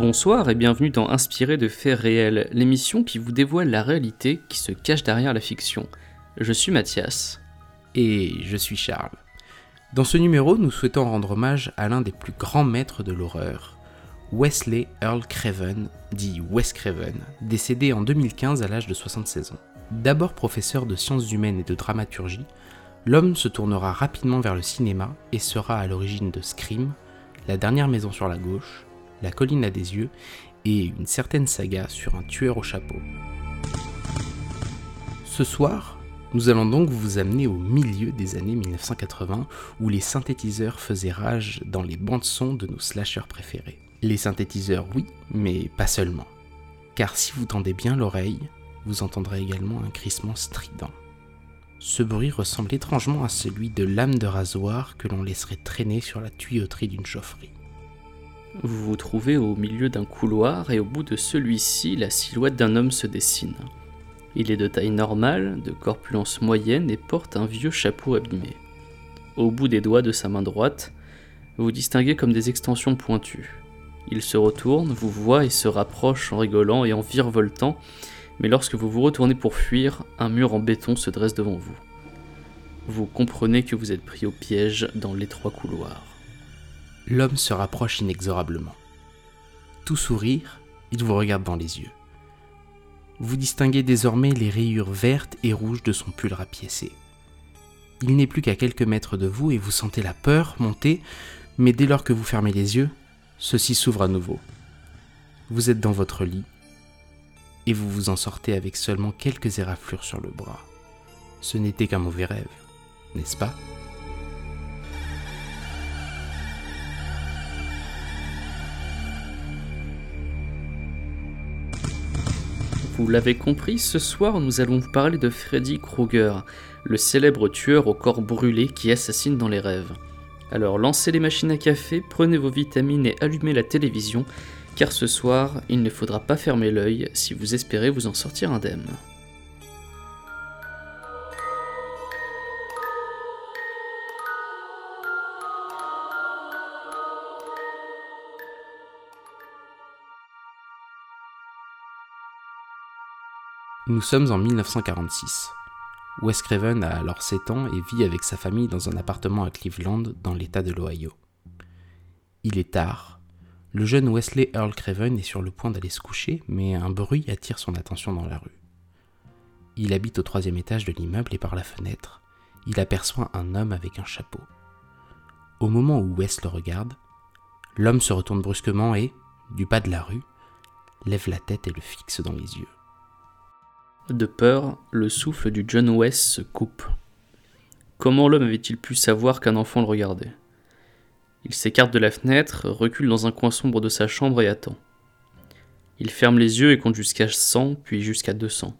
Bonsoir et bienvenue dans Inspiré de faits réels, l'émission qui vous dévoile la réalité qui se cache derrière la fiction. Je suis Mathias. Et je suis Charles. Dans ce numéro, nous souhaitons rendre hommage à l'un des plus grands maîtres de l'horreur, Wesley Earl Craven, dit Wes Craven, décédé en 2015 à l'âge de 76 ans. D'abord professeur de sciences humaines et de dramaturgie, l'homme se tournera rapidement vers le cinéma et sera à l'origine de Scream, La dernière maison sur la gauche, La colline à des yeux et une certaine saga sur un tueur au chapeau. Ce soir, nous allons donc vous amener au milieu des années 1980 où les synthétiseurs faisaient rage dans les bandes son de nos slashers préférés. Les synthétiseurs, oui, mais pas seulement. Car si vous tendez bien l'oreille, vous entendrez également un crissement strident. Ce bruit ressemble étrangement à celui de lames de rasoir que l'on laisserait traîner sur la tuyauterie d'une chaufferie. Vous vous trouvez au milieu d'un couloir et au bout de celui-ci, la silhouette d'un homme se dessine. Il est de taille normale, de corpulence moyenne et porte un vieux chapeau abîmé. Au bout des doigts de sa main droite, vous distinguez comme des extensions pointues. Il se retourne, vous voit et se rapproche en rigolant et en virevoltant, mais lorsque vous vous retournez pour fuir, un mur en béton se dresse devant vous. Vous comprenez que vous êtes pris au piège dans l'étroit couloir. L'homme se rapproche inexorablement. Tout sourire, il vous regarde dans les yeux. Vous distinguez désormais les rayures vertes et rouges de son pull rapiécé. Il n'est plus qu'à quelques mètres de vous et vous sentez la peur monter, mais dès lors que vous fermez les yeux, ceci s'ouvre à nouveau. Vous êtes dans votre lit et vous vous en sortez avec seulement quelques éraflures sur le bras. Ce n'était qu'un mauvais rêve, n'est-ce pas? Vous l'avez compris, ce soir nous allons vous parler de Freddy Krueger, le célèbre tueur au corps brûlé qui assassine dans les rêves. Alors lancez les machines à café, prenez vos vitamines et allumez la télévision, car ce soir il ne faudra pas fermer l'œil si vous espérez vous en sortir indemne. Nous sommes en 1946. Wes Craven a alors 7 ans et vit avec sa famille dans un appartement à Cleveland, dans l'état de l'Ohio. Il est tard. Le jeune Wesley Earl Craven est sur le point d'aller se coucher, mais un bruit attire son attention dans la rue. Il habite au troisième étage de l'immeuble et par la fenêtre, il aperçoit un homme avec un chapeau. Au moment où Wes le regarde, l'homme se retourne brusquement et, du bas de la rue, lève la tête et le fixe dans les yeux. De peur, le souffle du John West se coupe. Comment l'homme avait-il pu savoir qu'un enfant le regardait? Il s'écarte de la fenêtre, recule dans un coin sombre de sa chambre et attend. Il ferme les yeux et compte jusqu'à 100, puis jusqu'à 200.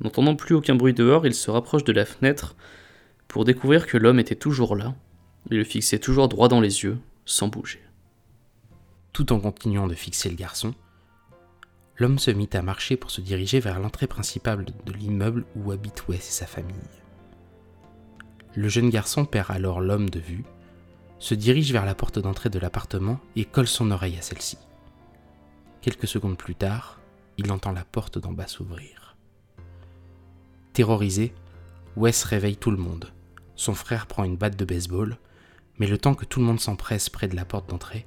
N'entendant plus aucun bruit dehors, il se rapproche de la fenêtre pour découvrir que l'homme était toujours là et le fixait toujours droit dans les yeux, sans bouger. Tout en continuant de fixer le garçon, l'homme se mit à marcher pour se diriger vers l'entrée principale de l'immeuble où habitent Wes et sa famille. Le jeune garçon perd alors l'homme de vue, se dirige vers la porte d'entrée de l'appartement et colle son oreille à celle-ci. Quelques secondes plus tard, il entend la porte d'en bas s'ouvrir. Terrorisé, Wes réveille tout le monde. Son frère prend une batte de baseball, mais le temps que tout le monde s'empresse près de la porte d'entrée,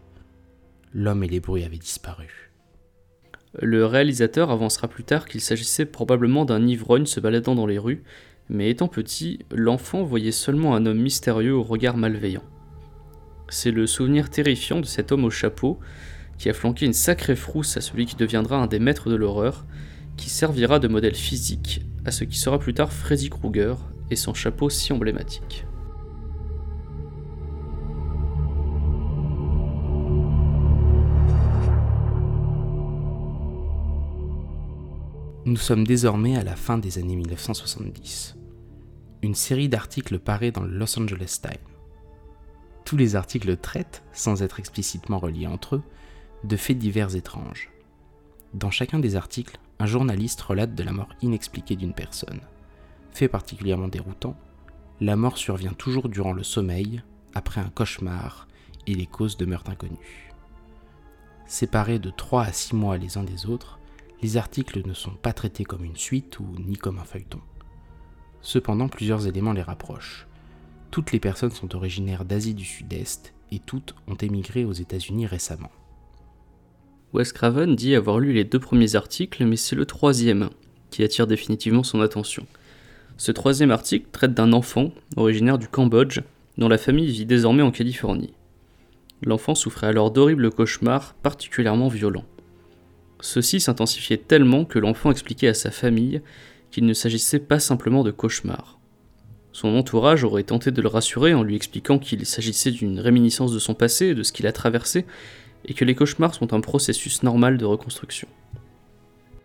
l'homme et les bruits avaient disparu. Le réalisateur avancera plus tard qu'il s'agissait probablement d'un ivrogne se baladant dans les rues, mais étant petit, l'enfant voyait seulement un homme mystérieux au regard malveillant. C'est le souvenir terrifiant de cet homme au chapeau qui a flanqué une sacrée frousse à celui qui deviendra un des maîtres de l'horreur, qui servira de modèle physique à ce qui sera plus tard Freddy Krueger et son chapeau si emblématique. Nous sommes désormais à la fin des années 1970. Une série d'articles paraît dans le Los Angeles Times. Tous les articles traitent, sans être explicitement reliés entre eux, de faits divers étranges. Dans chacun des articles, un journaliste relate de la mort inexpliquée d'une personne. Fait particulièrement déroutant, la mort survient toujours durant le sommeil, après un cauchemar, et les causes demeurent inconnues. Séparés de 3 à 6 mois les uns des autres, les articles ne sont pas traités comme une suite ou ni comme un feuilleton. Cependant, plusieurs éléments les rapprochent. Toutes les personnes sont originaires d'Asie du Sud-Est et toutes ont émigré aux États-Unis récemment. Wes Craven dit avoir lu les deux premiers articles, mais c'est le troisième qui attire définitivement son attention. Ce troisième article traite d'un enfant originaire du Cambodge dont la famille vit désormais en Californie. L'enfant souffrait alors d'horribles cauchemars particulièrement violents. Ceux-ci s'intensifiaient tellement que l'enfant expliquait à sa famille qu'il ne s'agissait pas simplement de cauchemars. Son entourage aurait tenté de le rassurer en lui expliquant qu'il s'agissait d'une réminiscence de son passé et de ce qu'il a traversé, et que les cauchemars sont un processus normal de reconstruction.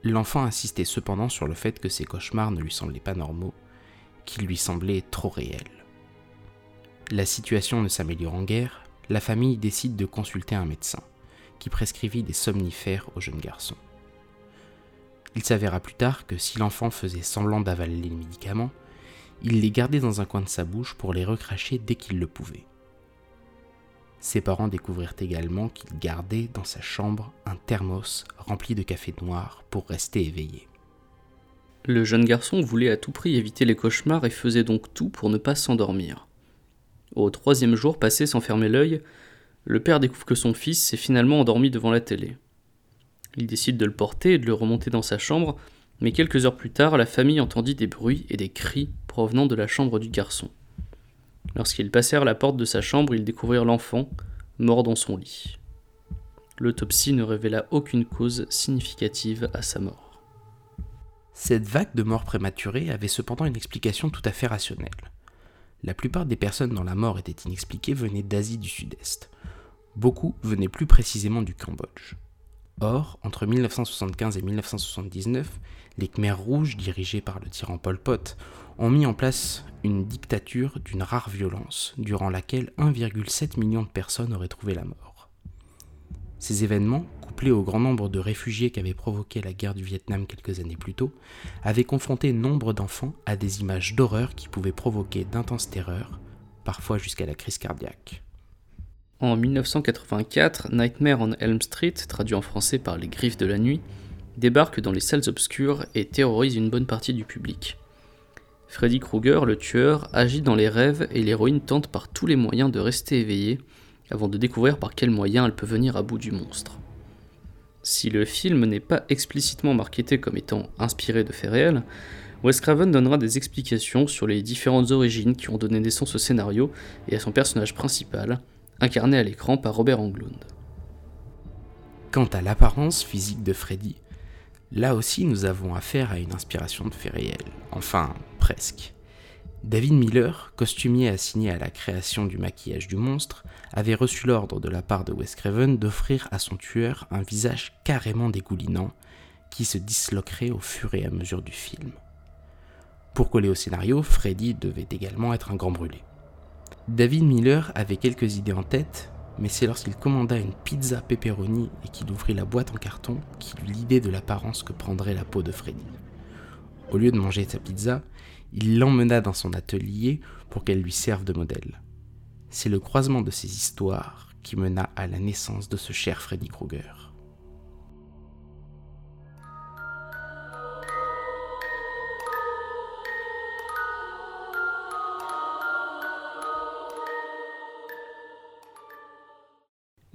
L'enfant insistait cependant sur le fait que ces cauchemars ne lui semblaient pas normaux, qu'ils lui semblaient trop réels. La situation ne s'améliorant guère, la famille décide de consulter un médecin, qui prescrivit des somnifères au jeune garçon. Il s'avéra plus tard que si l'enfant faisait semblant d'avaler les médicaments, il les gardait dans un coin de sa bouche pour les recracher dès qu'il le pouvait. Ses parents découvrirent également qu'il gardait dans sa chambre un thermos rempli de café noir pour rester éveillé. Le jeune garçon voulait à tout prix éviter les cauchemars et faisait donc tout pour ne pas s'endormir. Au troisième jour passé sans fermer l'œil, le père découvre que son fils s'est finalement endormi devant la télé. Il décide de le porter et de le remonter dans sa chambre, mais quelques heures plus tard, la famille entendit des bruits et des cris provenant de la chambre du garçon. Lorsqu'ils passèrent la porte de sa chambre, ils découvrirent l'enfant, mort dans son lit. L'autopsie ne révéla aucune cause significative à sa mort. Cette vague de morts prématurées avait cependant une explication tout à fait rationnelle. La plupart des personnes dont la mort était inexpliquée venaient d'Asie du Sud-Est. Beaucoup venaient plus précisément du Cambodge. Or, entre 1975 et 1979, les Khmers rouges, dirigés par le tyran Pol Pot, ont mis en place une dictature d'une rare violence, durant laquelle 1,7 million de personnes auraient trouvé la mort. Ces événements, couplés au grand nombre de réfugiés qu'avait provoqué la guerre du Vietnam quelques années plus tôt, avaient confronté nombre d'enfants à des images d'horreur qui pouvaient provoquer d'intenses terreurs, parfois jusqu'à la crise cardiaque. En 1984, Nightmare on Elm Street, traduit en français par Les Griffes de la Nuit, débarque dans les salles obscures et terrorise une bonne partie du public. Freddy Krueger, le tueur, agit dans les rêves et l'héroïne tente par tous les moyens de rester éveillée avant de découvrir par quels moyens elle peut venir à bout du monstre. Si le film n'est pas explicitement marketé comme étant inspiré de faits réels, Wes Craven donnera des explications sur les différentes origines qui ont donné naissance au scénario et à son personnage principal, incarné à l'écran par Robert Englund. Quant à l'apparence physique de Freddy, là aussi nous avons affaire à une inspiration de faits réels, enfin presque. David Miller, costumier assigné à la création du maquillage du monstre, avait reçu l'ordre de la part de Wes Craven d'offrir à son tueur un visage carrément dégoulinant qui se disloquerait au fur et à mesure du film. Pour coller au scénario, Freddy devait également être un grand brûlé. David Miller avait quelques idées en tête, mais c'est lorsqu'il commanda une pizza pepperoni et qu'il ouvrit la boîte en carton qu'il eut l'idée de l'apparence que prendrait la peau de Freddy. Au lieu de manger sa pizza, il l'emmena dans son atelier pour qu'elle lui serve de modèle. C'est le croisement de ces histoires qui mena à la naissance de ce cher Freddy Krueger.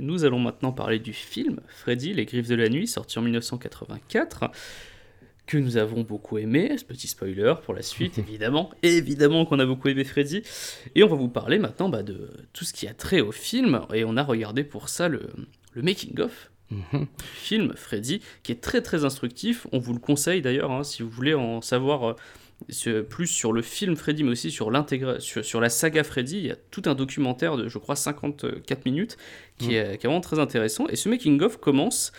Nous allons maintenant parler du film Freddy, les griffes de la nuit, sorti en 1984 que nous avons beaucoup aimé, ce petit spoiler pour la suite, évidemment, évidemment qu'on a beaucoup aimé Freddy, et on va vous parler maintenant bah, de tout ce qui a trait au film, et on a regardé pour ça le, le making-of Mhm. film Freddy, qui est très très instructif, on vous le conseille d'ailleurs, hein, si vous voulez en savoir euh, plus sur le film Freddy, mais aussi sur, sur, sur la saga Freddy, il y a tout un documentaire de, je crois, 54 minutes, qui, est, qui est vraiment très intéressant, et ce making-of commence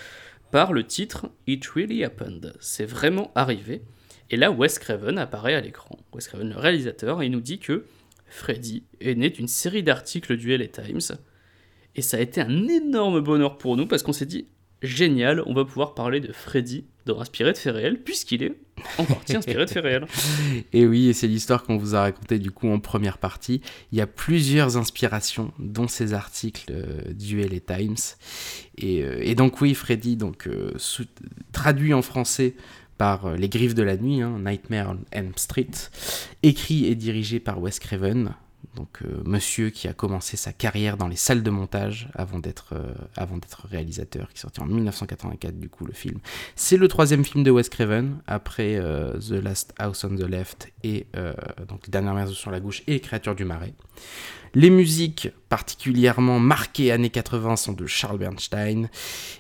par le titre It Really Happened. C'est vraiment arrivé. Et là, Wes Craven apparaît à l'écran. Wes Craven, le réalisateur, et il nous dit que Freddy est né d'une série d'articles du LA Times. Et ça a été un énorme bonheur pour nous parce qu'on s'est dit génial, on va pouvoir parler de Freddy dans Inspiré de faits réels, puisqu'il est en partie inspiré de faits réels. Et oui, et c'est l'histoire qu'on vous a racontée du coup en première partie. Il y a plusieurs inspirations, dont ces articles euh, du LA Times. Et, euh, et, donc oui, Freddy, donc, euh, traduit en français par Les Griffes de la Nuit, hein, Nightmare on Elm Street, écrit et dirigé par Wes Craven, donc euh, monsieur qui a commencé sa carrière dans les salles de montage avant d'être euh, réalisateur, qui est sorti en 1984 du coup le film. C'est le troisième film de Wes Craven après euh, The Last House on the Left et donc Dernière maison sur la gauche et Créature du marais. Les musiques particulièrement marquées années 80 sont de Charles Bernstein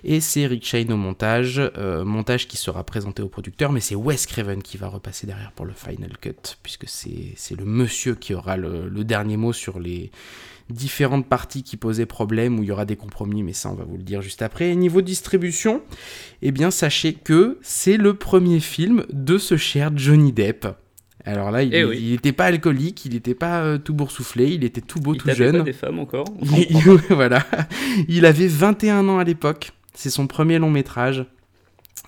et c'est Rick Shane au montage, euh, montage qui sera présenté au producteur, mais c'est Wes Craven qui va repasser derrière pour le final cut, puisque c'est le monsieur qui aura le, dernier mot sur les différentes parties qui posaient problème, où il y aura des compromis, mais ça on va vous le dire juste après. Et niveau distribution, eh bien sachez que c'est le premier film de ce cher Johnny Depp. Alors là, il n'était eh pas alcoolique, il n'était pas euh, tout boursouflé, il était tout beau, il tout jeune. Des femmes encore. voilà. Il avait 21 ans à l'époque. C'est son premier long métrage.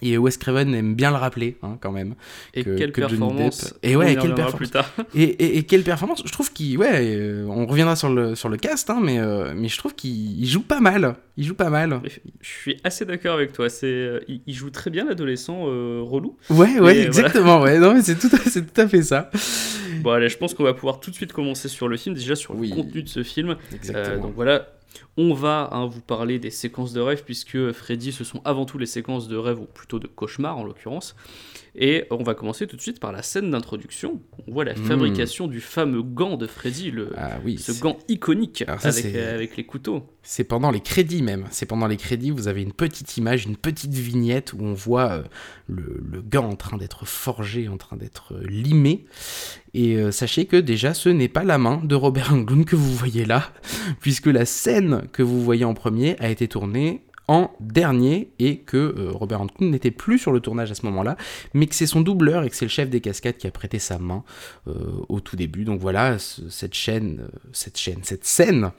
Et Wes Craven aime bien le rappeler, hein, quand même. Et quelle performance Et ouais, quelle performance et, et, quelle performance Je trouve qu'il, ouais, euh, on reviendra sur le sur le cast, hein, mais euh, mais je trouve qu'il joue pas mal. Il joue pas mal. Je suis assez d'accord avec toi. C'est, euh, il, joue très bien l'adolescent relou. Ouais, ouais, exactement. Ouais, non, mais c'est tout, c'est tout à fait ça. Bon, allez, je pense qu'on va pouvoir tout de suite commencer sur le film, déjà sur le contenu de ce film. Exactement. donc voilà, on va hein, vous parler des séquences de rêve, puisque Freddy, ce sont avant tout les séquences de rêve, ou plutôt de cauchemar en l'occurrence. Et on va commencer tout de suite par la scène d'introduction. On voit la hmm. fabrication du fameux gant de Freddy, le, ah ce gant iconique avec, les couteaux. C'est pendant les crédits même. C'est pendant les crédits, vous avez une petite image, une petite vignette où on voit euh, le, gant en train d'être forgé, en train d'être euh, limé. Et euh, sachez que déjà, ce n'est pas la main de Robert Englund que vous voyez là, puisque la scène que vous voyez en premier a été tournée en dernier et que euh, Robert Englund n'était plus sur le tournage à ce moment-là, mais que c'est son doubleur et que c'est le chef des cascades qui a prêté sa main euh, au tout début. Donc voilà, cette chaîne, euh, cette chaîne, cette scène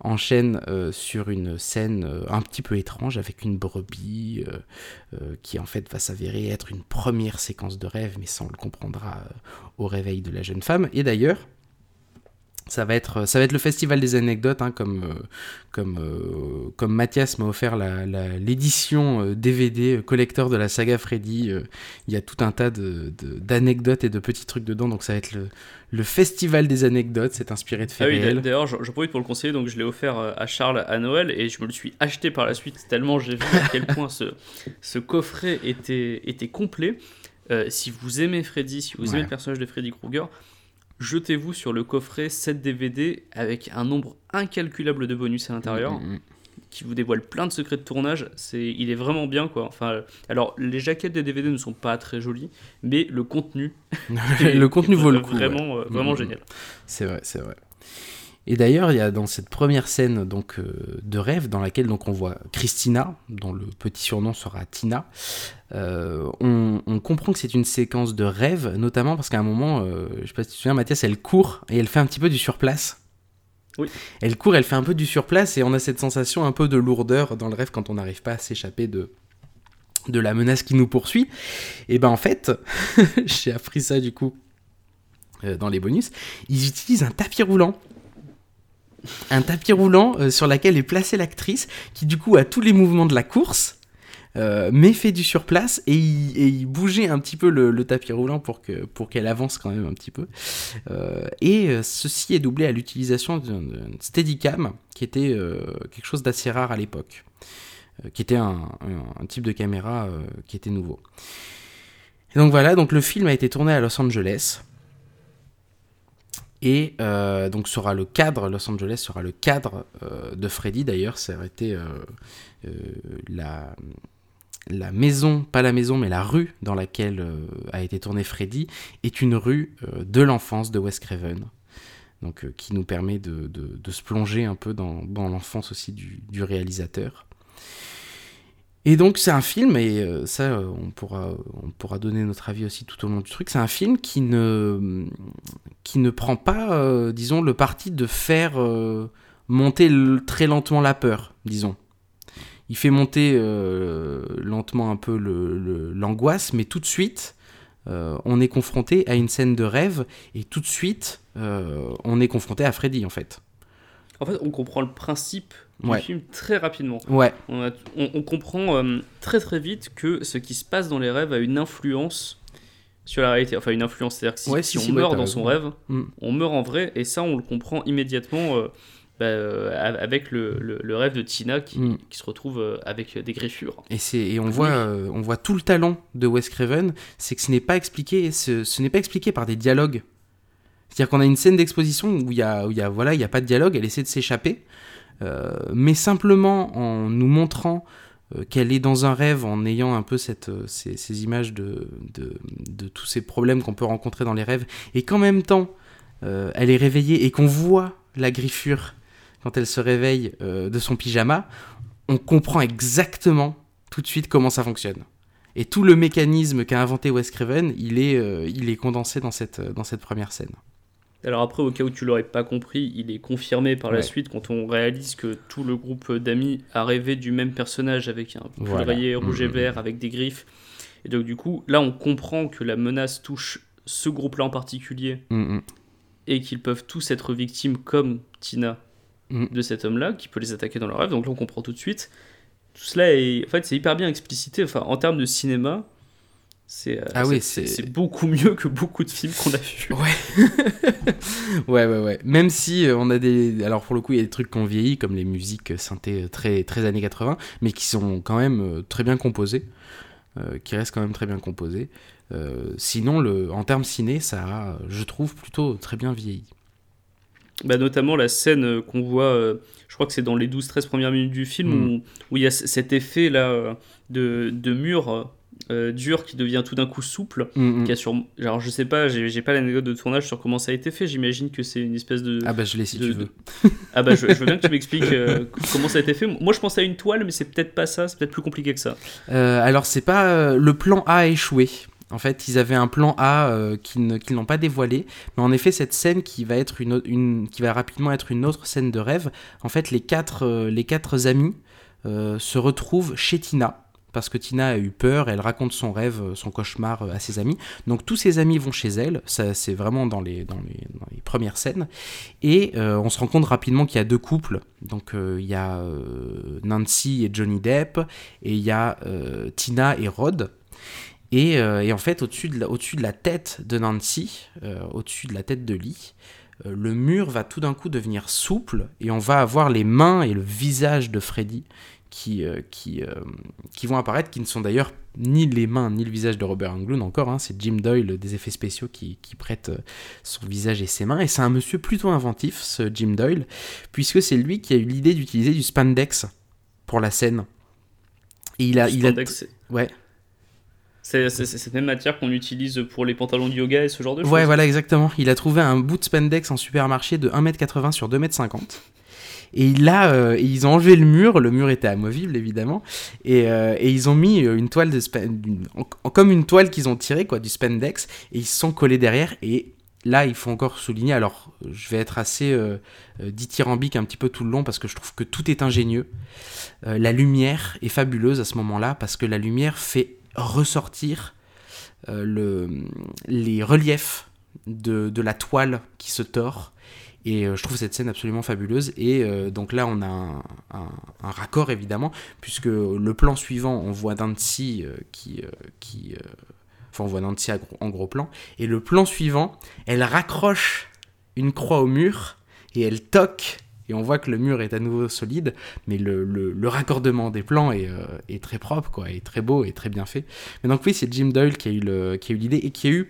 enchaîne sur une scène un petit peu étrange avec une brebis qui en fait va s'avérer être une première séquence de rêve, mais ça on le comprendra au réveil de la jeune femme. Et d'ailleurs, ça va être ça va être le festival des anecdotes hein, comme euh, comme euh, comme Mathias m'a offert l'édition la, DVD euh, collector de la saga Freddy. Il y a tout un tas de, d'anecdotes et de petits trucs dedans. Donc ça va être le, le festival des anecdotes. C'est inspiré de faits ah oui, d'ailleurs j'en profite pour le conseiller. Donc je l'ai offert à Charles à Noël et je me le suis acheté par la suite tellement j'ai vu à quel point ce, ce coffret était était complet. Si vous aimez Freddy si vous aimez le personnage de Freddy Krueger jetez-vous sur le coffret 7 DVD avec un nombre incalculable de bonus à l'intérieur. Mm, mm, mm. qui vous dévoile plein de secrets de tournage, c'est il est vraiment bien quoi. Enfin alors les jaquettes des DVD ne sont pas très jolies, mais le contenu le contenu vaut le coup. Vraiment euh, vraiment génial. C'est vrai, c'est vrai. Et d'ailleurs, il y a dans cette première scène donc euh, de rêve dans laquelle donc on voit Christina, dont le petit surnom sera Tina. Euh, on, comprend que c'est une séquence de rêve, notamment parce qu'à un moment, euh, je sais pas si tu te souviens, Mathias, elle court et elle fait un petit peu du surplace. Oui. Elle court, elle fait un peu du surplace et on a cette sensation un peu de lourdeur dans le rêve quand on n'arrive pas à s'échapper de de la menace qui nous poursuit. Et ben en fait, j'ai appris ça du coup dans les bonus, ils utilisent un tapis roulant un tapis roulant euh, sur lequel est placée l'actrice, qui du coup a tous les mouvements de la course, euh, mais fait du surplace et il, bougeait un petit peu le, tapis roulant pour que pour qu'elle avance quand même un petit peu. Euh, et ceci est doublé à l'utilisation d'une Steadicam, qui était quelque chose d'assez rare à l'époque, qui était un, type de caméra qui était nouveau. Donc voilà, donc le film a été tourné à Los Angeles. Et euh, donc sera le cadre, Los Angeles sera le cadre euh, de Freddy d'ailleurs, ça aurait été euh, la, la maison, pas la maison, mais la rue dans laquelle a été tourné Freddy, est une rue de l'enfance de Wes Craven. Donc, qui nous permet de, de, se plonger un peu dans, l'enfance aussi du réalisateur. Et donc c'est un film, et euh, ça euh, on pourra, on pourra donner notre avis aussi tout au long du truc, c'est un film qui ne, qui ne prend pas, euh, disons, le parti de faire monter très lentement la peur, disons. il fait monter lentement un peu l'angoisse, mais tout de suite, on est confronté à une scène de rêve et tout de suite, on est confronté à Freddy en fait. En fait, on comprend le principe du film très rapidement. Ouais. On, on, comprend très très vite que ce qui se passe dans les rêves a une influence sur la réalité. Enfin, une influence. C'est-à-dire que si, on meurt dans son rêve, mm. on meurt en vrai et ça, on le comprend immédiatement. Bah, euh, avec le, le, rêve de Tina qui, mm. qui se retrouve euh, avec des griffures. Et, et on, voit, euh, on voit tout le talent de Wes Craven, c'est que ce n'est pas expliqué, ce, ce n'est pas expliqué par des dialogues. C'est-à-dire qu'on a une scène d'exposition où il y a, où y a, voilà, il y a pas de dialogue, elle essaie de s'échapper, mais simplement en nous montrant qu'elle est dans un rêve, en ayant un peu cette, ces, images de, tous ces problèmes qu'on peut rencontrer dans les rêves, et qu'en même temps, elle est réveillée et qu'on voit la griffure quand elle se réveille euh, de son pyjama, on comprend exactement tout de suite comment ça fonctionne. Et tout le mécanisme qu'a inventé Wes Craven, il est, euh, condensé dans cette première scène. Alors après, au cas où tu l'aurais pas compris, il est confirmé par la suite quand on réalise que tout le groupe d'amis a rêvé du même personnage avec un poudrier rouge et mm, mm, vert, mm. avec des griffes. Et donc du coup, là, on comprend que la menace touche ce groupe-là en particulier et qu'ils peuvent tous être victimes comme Tina Mm. de cet homme-là qui peut les attaquer dans leur rêve. Donc là, on comprend tout de suite. Tout cela est, en fait, c'est hyper bien explicité. Enfin, en termes de cinéma, c'est euh, ah oui, c'est beaucoup mieux que beaucoup de films qu'on a vus. Ouais. ouais, ouais, ouais. Même si euh, on a des. Alors pour le coup, il y a des trucs qu'on vieillit, comme les musiques synthé très, très années 80, mais qui sont quand même euh, très bien composées. qui restent quand même très bien composées. sinon, le, en termes ciné, ça a, je trouve, plutôt très bien vieilli. Bah, notamment la scène euh, qu'on voit, euh, je crois que c'est dans les 12-13 premières minutes du film, mm. où, il y a cet effet là euh, de, de mur dur qui devient tout d'un coup souple. Mm, mm. Qui a sur... Alors je sais pas, j'ai pas l'anecdote de tournage sur comment ça a été fait, j'imagine que c'est une espèce de... Ah bah je l'ai si tu veux. Ah bah je, veux bien que tu m'expliques comment ça a été fait. Moi je pensais à une toile, mais c'est peut-être pas ça, c'est peut-être plus compliqué que ça. alors c'est pas... le plan A a échoué. En fait, ils avaient un plan A euh, qu'ils n'ont pas dévoilé, mais en effet, cette scène qui va, être une, qui va rapidement être une autre scène de rêve, en fait, les quatre, euh, les quatre amis euh, se retrouvent chez Tina, parce que Tina a eu peur, elle raconte son rêve, son cauchemar à ses amis. Donc tous ses amis vont chez elle, ça c'est vraiment dans les, premières scènes, et on se rend compte rapidement qu'il y a deux couples, donc il y a Nancy et Johnny Depp, et il y a Tina et Rod. Euh, et, en fait, au-dessus de, de la tête de Nancy, euh, au-dessus de la tête de Lee, euh, le mur va tout d'un coup devenir souple et on va avoir les mains et le visage de Freddy qui, qui, qui vont apparaître, qui ne sont d'ailleurs ni les mains ni le visage de Robert Englund encore, hein, c'est Jim Doyle des effets spéciaux qui, qui prête son visage et ses mains, et c'est un monsieur plutôt inventif, ce Jim Doyle, puisque c'est lui qui a eu l'idée d'utiliser du spandex pour la scène. Et il a... il a... Ouais. C'est cette même matière qu'on utilise pour les pantalons de yoga et ce genre de choses. Ouais, voilà, exactement. Il a trouvé un bout de spandex en supermarché de 1m80 sur 2m50. Et là, euh, ils ont enlevé le mur, le mur était amovible évidemment, et, euh, ils ont mis une toile de comme une toile qu'ils ont tirée quoi, du spandex, et ils se sont collés derrière. Et là, il faut encore souligner, alors je vais être assez euh, dithyrambique un petit peu tout le long parce que je trouve que tout est ingénieux. la lumière est fabuleuse à ce moment-là parce que la lumière fait ressortir euh, le, les reliefs de, la toile qui se tord. Et euh, je trouve cette scène absolument fabuleuse. Et euh, donc là, on a un, raccord, évidemment, puisque le plan suivant, on voit Nancy qui... qui enfin, on voit Nancy en gros plan. Et le plan suivant, elle raccroche une croix au mur et elle toque et on voit que le mur est à nouveau solide, mais le, raccordement des plans est, euh, très propre, quoi, est très beau et très bien fait. Mais donc oui, c'est Jim Doyle qui a eu l'idée et qui a eu euh,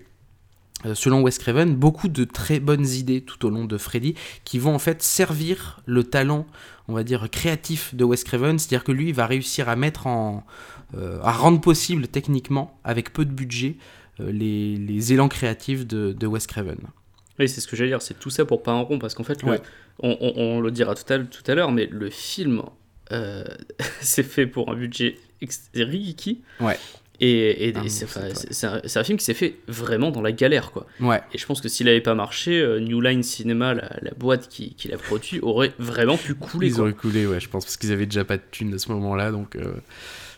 selon Wes Craven, beaucoup de très bonnes idées tout au long de Freddy qui vont en fait servir le talent, on va dire, créatif de Wes Craven, c'est-à-dire que lui va réussir à mettre en. Euh, à rendre possible techniquement, avec peu de budget, les, les, élans créatifs de, de Wes Craven. Oui, c'est ce que j'allais dire, c'est tout ça pour pas un rond, parce qu'en fait, on, le dira tout à, tout à l'heure, mais le film, euh, c'est fait pour un budget. Ouais. Et, et- Ah, et mais c'est enfin, un, film qui s'est fait vraiment dans la galère, quoi. Ouais. Et je pense que s'il avait pas marché, euh, New Line Cinema, la, la boîte qui, qui l'a produit, aurait vraiment pu couler, Ils quoi. auraient coulé, ouais, je pense, parce qu'ils avaient déjà pas de thunes à ce moment-là, donc euh,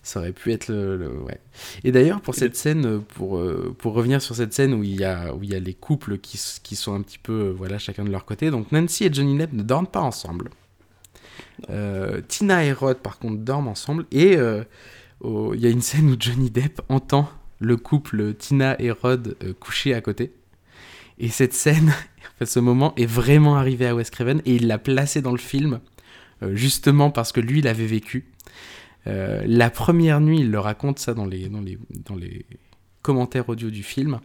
ça aurait pu être le. le- ouais. Et d'ailleurs, pour Et cette scène, euh, pour, euh, pour revenir sur cette scène où il y a, où il y a les couples qui, qui sont un petit peu, voilà, chacun de leur côté, donc Nancy et Johnny Depp ne dorment pas ensemble. Tina et Rod, par contre, dorment ensemble, et il y a une scène où Johnny Depp entend le couple Tina et Rod euh, coucher à côté. Et cette scène, ce moment est vraiment arrivé à Wes Craven et il l'a placé dans le film euh, justement parce que lui, il avait vécu. Euh, la première nuit, il le raconte ça dans les, dans les, dans les commentaires audio du film.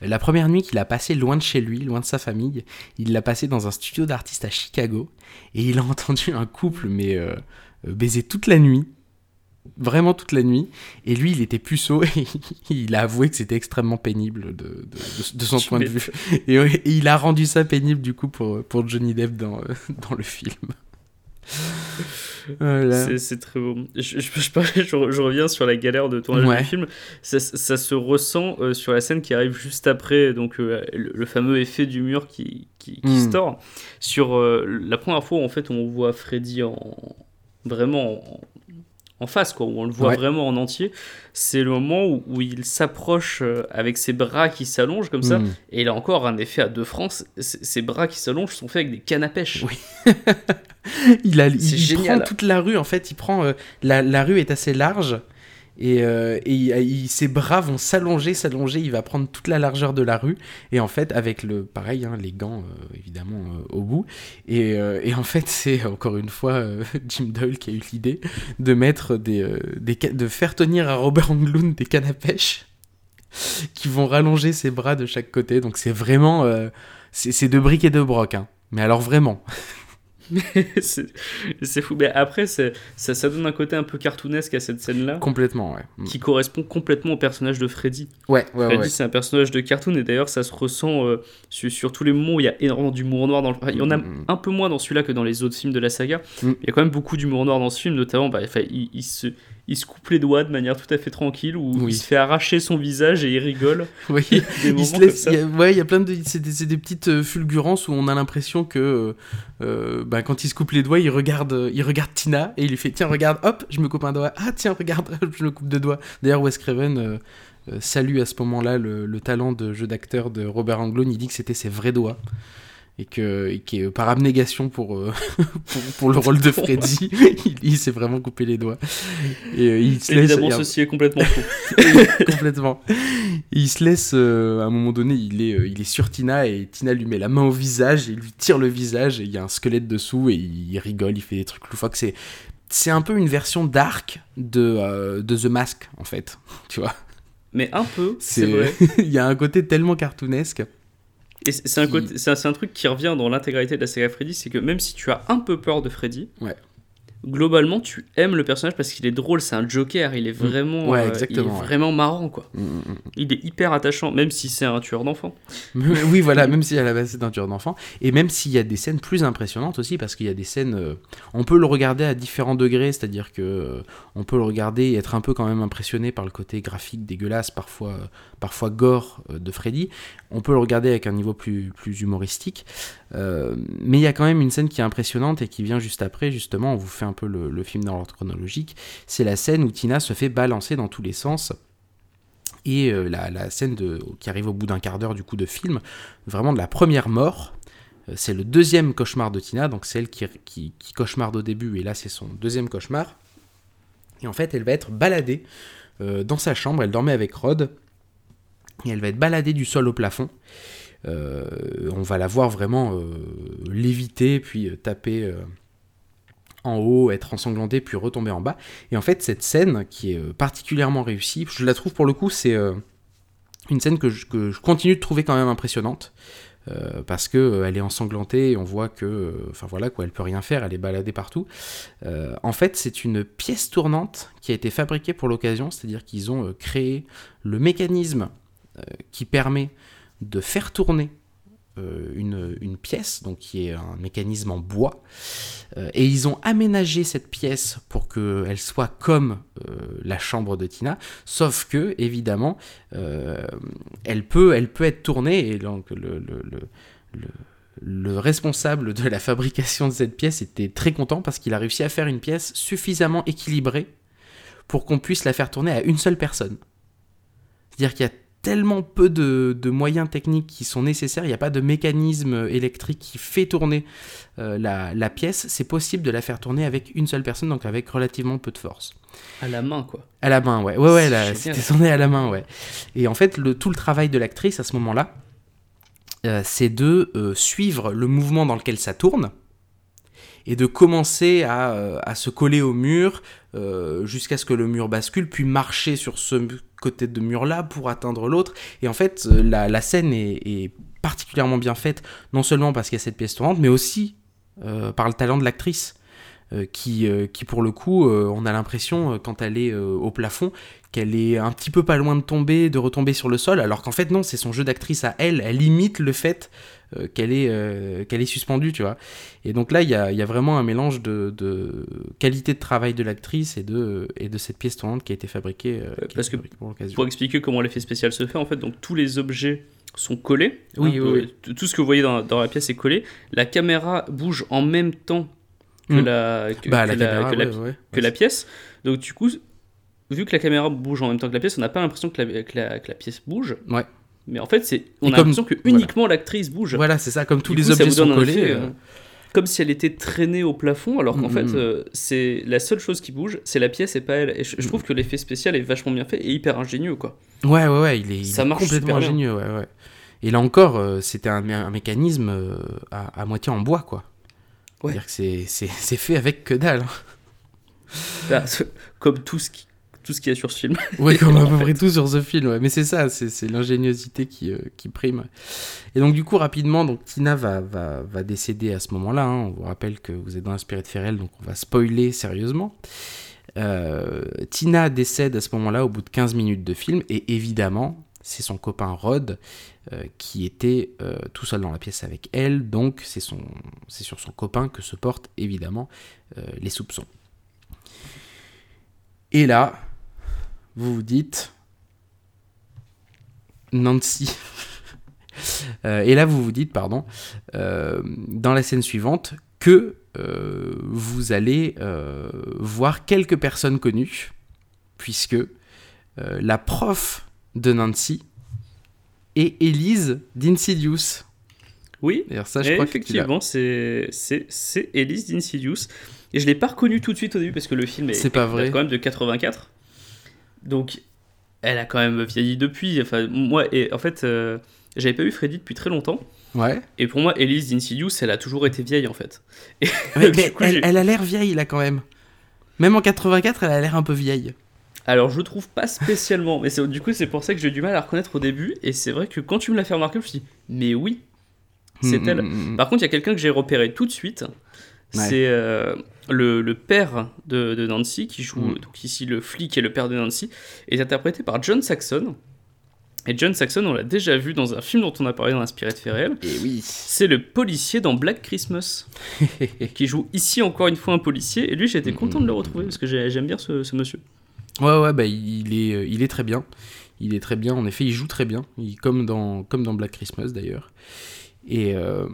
La première nuit qu'il a passé loin de chez lui, loin de sa famille, il l'a passé dans un studio d'artistes à Chicago et il a entendu un couple mais euh, baiser toute la nuit, vraiment toute la nuit. Et lui, il était puceau et il a avoué que c'était extrêmement pénible de, de- de- de son point de vue. Et, il a rendu ça pénible du coup pour, pour Johnny Depp dans, dans le film. Voilà. C'est- très beau. Je, je, je parlais- je- je reviens sur la galère de tournage Ouais. du film. Ça, ça se ressent euh, sur la scène qui arrive juste après, donc euh, le, le fameux effet du mur qui, qui, qui Mm. se tord. Sur euh, la première fois, en fait, on voit Freddy en vraiment en, en face, quoi, où on le voit Ouais. vraiment en entier. C'est le moment où, où il s'approche euh, avec ses bras qui s'allongent comme ça. Mm. Et il a encore un effet à deux francs. Ses bras qui s'allongent sont faits avec des cannes à pêche. Oui. il a, il, prend toute la rue, en fait, il prend. euh, la, la rue est assez large. Et, ses bras vont s'allonger, s'allonger, il va prendre toute la largeur de la rue, et en fait, avec le pareil, hein, les gants euh, évidemment euh, au bout, et, euh, en fait, c'est encore une fois Jim Doyle qui a eu l'idée de mettre des, de faire tenir à Robert Englund des cannes à pêche qui vont rallonger ses bras de chaque côté, donc c'est vraiment, c'est c'est de briques et de broc, hein. mais alors vraiment. c'est fou. Mais après, ça, ça donne un côté un peu cartoonesque à cette scène-là. Complètement, ouais. Mm. Qui correspond complètement au personnage de Freddy. Ouais, ouais, Freddy, ouais. c'est un personnage de cartoon, et d'ailleurs, ça se ressent euh, sur, sur tous les moments où il y a énormément d'humour noir dans le. enfin, Il y en a Mm, mm. un peu moins dans celui-là que dans les autres films de la saga. Mm. Il y a quand même beaucoup d'humour noir dans ce film, notamment, bah, il se. Il se coupe les doigts de manière tout à fait tranquille, Oui. il se fait arracher son visage et il rigole. Oui, Il se laisse. y a- ouais, il y a plein de. C'est des, petites euh, fulgurances où on a l'impression que euh, euh, bah, quand il se coupe les doigts, il regarde, euh, il regarde Tina et il lui fait Tiens, regarde, hop, je me coupe un doigt. Ah, tiens, regarde, je me coupe deux doigts. D'ailleurs, Wes Craven euh, salue à ce moment-là le, le talent de jeu d'acteur de Robert Englund. Il dit que c'était ses vrais doigts. Et que, et que, par abnégation pour, euh, pour, pour le rôle de Freddy, il, il s'est vraiment coupé les doigts. Et euh, il se laisse- Évidemment, il y a- ceci est complètement faux. complètement. Et il se laisse, euh, à un moment donné, il est, euh, il est sur Tina et Tina lui met la main au visage et lui tire le visage et il y a un squelette dessous et il rigole, il fait des trucs loufoques. C'est, c'est un peu une version dark de, de The Mask en fait, tu vois. Mais un peu, C'est, vrai. il y a un côté tellement cartoonesque. Et c'est un, qui- un, truc qui revient dans l'intégralité de la saga Freddy, c'est que même si tu as un peu peur de Freddy, Ouais. Globalement tu aimes le personnage parce qu'il est drôle, c'est un Joker, il est vraiment, Mm. Ouais, euh, il exactement, est ouais. vraiment marrant quoi. Mm, mm. Il est hyper attachant, même si c'est un tueur d'enfants. Oui, voilà, même si à la base c'est un tueur d'enfant, et même s'il y a des scènes plus impressionnantes aussi, parce qu'il y a des scènes, euh, on peut le regarder à différents degrés, c'est-à-dire que euh, on peut le regarder et être un peu quand même impressionné par le côté graphique dégueulasse, parfois, parfois gore de Freddy. On peut le regarder avec un niveau plus, plus humoristique, mais il y a quand même une scène qui est impressionnante et qui vient juste après, justement, on vous fait un peu le, film dans l'ordre chronologique. C'est la scène où Tina se fait balancer dans tous les sens. Et euh, la, scène qui arrive au bout d'un quart d'heure du coup de film, vraiment de la première mort. Euh, C'est le deuxième cauchemar de Tina, donc celle qui, qui, qui cauchemarde au début, et là c'est son deuxième cauchemar. Et en fait, elle va être baladée euh, dans sa chambre, elle dormait avec Rod, et elle va être baladée du sol au plafond. On va la voir vraiment léviter, puis taper en haut, être ensanglantée, puis retomber en bas. Et en fait, cette scène, qui est euh, particulièrement réussie, je la trouve pour le coup, c'est euh, une scène que je, continue de trouver quand même impressionnante. euh, parce que elle est ensanglantée et on voit que, enfin voilà quoi, elle peut rien faire, elle est baladée partout. En fait, c'est une pièce tournante qui a été fabriquée pour l'occasion, c'est-à-dire qu'ils ont créé le mécanisme qui permet de faire tourner une, une, pièce, donc qui est un mécanisme en bois, euh, et ils ont aménagé cette pièce pour qu'elle soit comme euh, la chambre de Tina, sauf que évidemment, elle peut, elle peut être tournée, et donc le, le, le, le responsable de la fabrication de cette pièce était très content parce qu'il a réussi à faire une pièce suffisamment équilibrée pour qu'on puisse la faire tourner à une seule personne. C'est-à-dire qu'il y a tellement peu de, moyens techniques qui sont nécessaires, il n'y a pas de mécanisme électrique qui fait tourner euh, la, pièce, c'est possible de la faire tourner avec une seule personne, donc avec relativement peu de force. À la main, quoi. À la main, ouais. Ouais, ouais, c'était tourné à la main, ouais. Et en fait, le, tout le travail de l'actrice à ce moment-là, euh, c'est de euh, suivre le mouvement dans lequel ça tourne et de commencer à, à se coller au mur jusqu'à ce que le mur bascule, puis marcher sur ce côté de mur-là pour atteindre l'autre. Et en fait, euh, la, scène est, particulièrement bien faite, non seulement parce qu'il y a cette pièce tournante, mais aussi euh, par le talent de l'actrice. Euh, qui, qui pour le coup, on a l'impression, quand elle est au plafond, qu'elle est un petit peu pas loin de tomber, de retomber sur le sol, alors qu'en fait non, c'est son jeu d'actrice à elle, elle imite le fait euh, qu'elle est, euh, qu'elle est suspendue, tu vois. Et donc là, il y a, y a, vraiment un mélange de, de, qualité de travail de l'actrice et de, et de cette pièce tournante qui a été fabriquée, euh, Parce que pour, pour, expliquer comment l'effet spécial se fait, en fait, donc tous les objets sont collés. Oui, oui, Tout ce que vous voyez dans, dans, la pièce est collé. La caméra bouge en même temps que la pièce. Donc du coup, vu que la caméra bouge en même temps que la pièce, on n'a pas l'impression que la, que la, que la pièce bouge. Ouais. Mais en fait, c'est on a l'impression que uniquement l'actrice bouge. Voilà, c'est ça, comme tous les objets sont collés. Euh. Comme si elle était traînée au plafond, alors qu'en mm, fait, mm. Euh, c'est la seule chose qui bouge, c'est la pièce et pas elle. Et je, trouve que l'effet spécial est vachement bien fait et hyper ingénieux, quoi. Ouais, ouais, ouais, il est, ça marche complètement ingénieux, ouais, ouais. Et là encore, euh, c'était un, un, mécanisme à, à, moitié en bois, quoi. Ouais. C'est-à-dire que c'est fait avec que dalle. Hein. Bah, comme tout ce qui tout ce qu'il y a sur ce film. Oui, comme à peu près tout sur ce film, ouais. mais c'est ça, c'est l'ingéniosité qui, euh, qui, prime. Et donc du coup, rapidement, donc, Tina va, va, va décéder à ce moment-là. Hein. On vous rappelle que vous êtes dans Inspiré de Ferrel, donc on va spoiler sérieusement. Euh, Tina décède à ce moment-là au bout de 15 minutes de film, et évidemment, c'est son copain Rod euh, qui était tout seul dans la pièce avec elle, donc c'est sur son copain que se portent évidemment les soupçons. Et là, vous vous dites Nancy. Euh, et là, vous vous dites, pardon, euh, dans la scène suivante, que euh, vous allez voir quelques personnes connues, puisque la prof de Nancy est Elise d'Insidious. Oui, ça, je crois effectivement, c'est Elise d'Insidious. Et je l'ai pas reconnue tout de suite au début parce que le film est, pas vrai. quand même de 84. Donc, elle a quand même vieilli depuis. Enfin, moi, et en fait, euh, j'avais pas vu Freddy depuis très longtemps. Ouais. Et pour moi, Elise d'Insidious, elle a toujours été vieille en fait. mais, elle, a l'air vieille là quand même. Même en 84, elle a l'air un peu vieille. Alors je trouve pas spécialement, mais du coup c'est pour ça que j'ai du mal à reconnaître au début. Et c'est vrai que quand tu me l'as fait remarquer, je me suis dit, mais oui, c'est mm, elle. Mm, mm, Par contre, il y a quelqu'un que j'ai repéré tout de suite. C'est euh, le, père de, Nancy, qui joue mm. donc ici le flic et le père de Nancy, est interprété par John Saxon. Et John Saxon, on l'a déjà vu dans un film dont on a parlé dans Inspiré de Ferrel. Et oui. C'est le policier dans Black Christmas, qui joue ici encore une fois un policier. Et lui, j'étais mm, content de le mm, retrouver parce que j'aime bien ce, monsieur. Ouais, ouais, bah, il, est, il est très bien. Il est très bien, en effet, il joue très bien, il, comme, dans, comme dans Black Christmas d'ailleurs. Et, euh,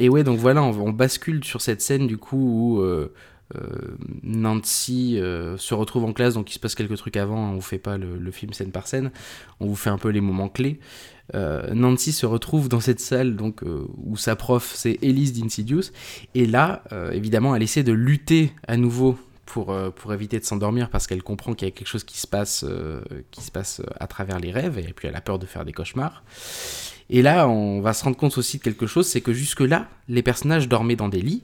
et ouais, donc voilà, on, bascule sur cette scène du coup où euh, euh, Nancy euh, se retrouve en classe, donc il se passe quelques trucs avant, on vous fait pas le, film scène par scène, on vous fait un peu les moments clés. Nancy se retrouve dans cette salle donc où sa prof c'est Elise d'Insidious, et là, évidemment, elle essaie de lutter à nouveau pour, pour, éviter de s'endormir parce qu'elle comprend qu'il y a quelque chose qui se passe, qui se passe à travers les rêves et puis elle a peur de faire des cauchemars. Et là, on va se rendre compte aussi de quelque chose, c'est que jusque-là, les personnages dormaient dans des lits.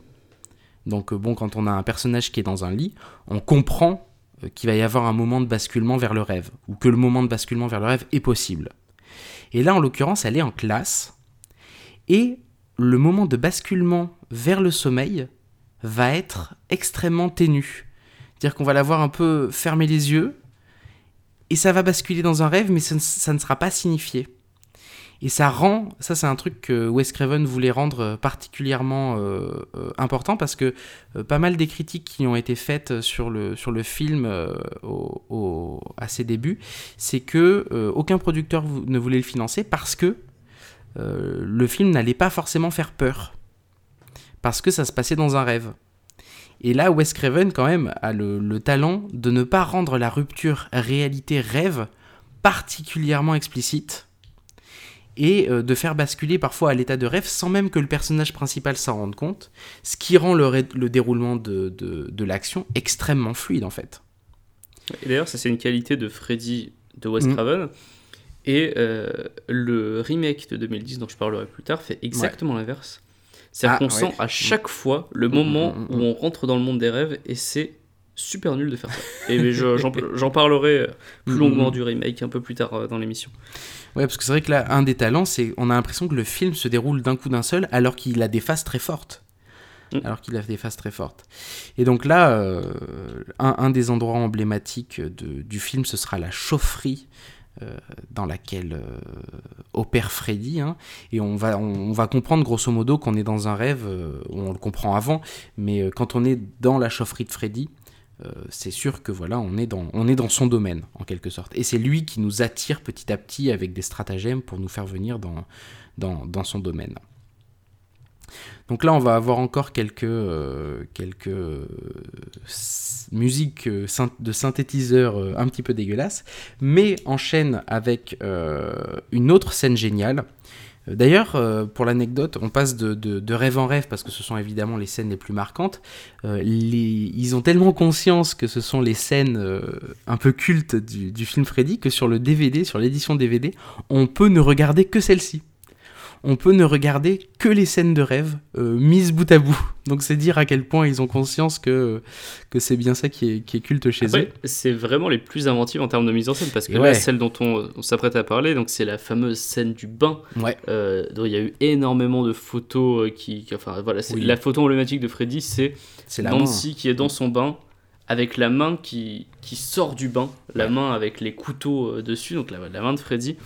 Donc euh, bon, quand on a un personnage qui est dans un lit, on comprend euh, qu'il va y avoir un moment de basculement vers le rêve, ou que le moment de basculement vers le rêve est possible. Et là, en l'occurrence, elle est en classe, et le moment de basculement vers le sommeil va être extrêmement ténu. C'est-à-dire qu'on va la voir un peu fermer les yeux, et ça va basculer dans un rêve, mais ça ne sera pas signifié. Et ça rend, ça c'est un truc que Wes Craven voulait rendre particulièrement euh, euh, important parce que euh, pas mal des critiques qui ont été faites sur le, film à ses débuts, c'est que aucun producteur ne voulait le financer parce que le film n'allait pas forcément faire peur. Parce que ça se passait dans un rêve. Et là, Wes Craven, quand même, a le, le talent de ne pas rendre la rupture réalité-rêve particulièrement explicite et euh, de faire basculer parfois à l'état de rêve sans même que le personnage principal s'en rende compte, ce qui rend le, le déroulement de, de, l'action extrêmement fluide en fait. Et d'ailleurs, ça c'est une qualité de Freddy de Wes mm. Craven. Et euh, le remake de 2010 dont je parlerai plus tard fait exactement l'inverse. C'est-à-dire ah, qu'on sent à chaque fois le mm, moment mm, où on rentre dans le monde des rêves et c'est super nul de faire ça. Et j'en parlerai euh, plus longuement du remake un peu plus tard dans l'émission. Ouais, parce que c'est vrai que là, un des talents, c'est on a l'impression que le film se déroule d'un coup d'un seul, alors qu'il a des phases très fortes. Mm. Alors qu'il a des phases très fortes. Et donc là, euh, un, des endroits emblématiques de, du film, ce sera la chaufferie. Euh, dans laquelle euh, opère Freddy, hein. et on va, on, va comprendre grosso modo qu'on est dans un rêve, on le comprend avant, mais quand on est dans la chaufferie de Freddy, euh, c'est sûr que voilà, on est, dans, son domaine, en quelque sorte. Et c'est lui qui nous attire petit à petit avec des stratagèmes pour nous faire venir dans, son domaine. Donc là, on va avoir encore quelques, euh, quelques euh, musiques de synthétiseurs un petit peu dégueulasses, mais enchaîne avec une autre scène géniale D'ailleurs, euh, pour l'anecdote, on passe de, rêve en rêve parce que ce sont évidemment les scènes les plus marquantes. Euh, ils ont tellement conscience que ce sont les scènes euh, un peu cultes du, du, film Freddy que sur le DVD, sur l'édition DVD, on peut ne regarder que celle-ci on peut ne regarder que les scènes de rêve euh, mises bout à bout. Donc c'est dire à quel point ils ont conscience que, que c'est bien ça qui est, qui est culte chez eux. C'est vraiment les plus inventives en termes de mise en scène, parce que là, celle dont on, s'apprête à parler, donc c'est la fameuse scène du bain, ouais. euh, dont il y a eu énormément de photos euh, qui, enfin voilà, la photo emblématique de Freddy, c'est Nancy qui est dans son bain avec la main qui, qui sort du bain, la main avec les couteaux dessus, donc la, la main de Freddy.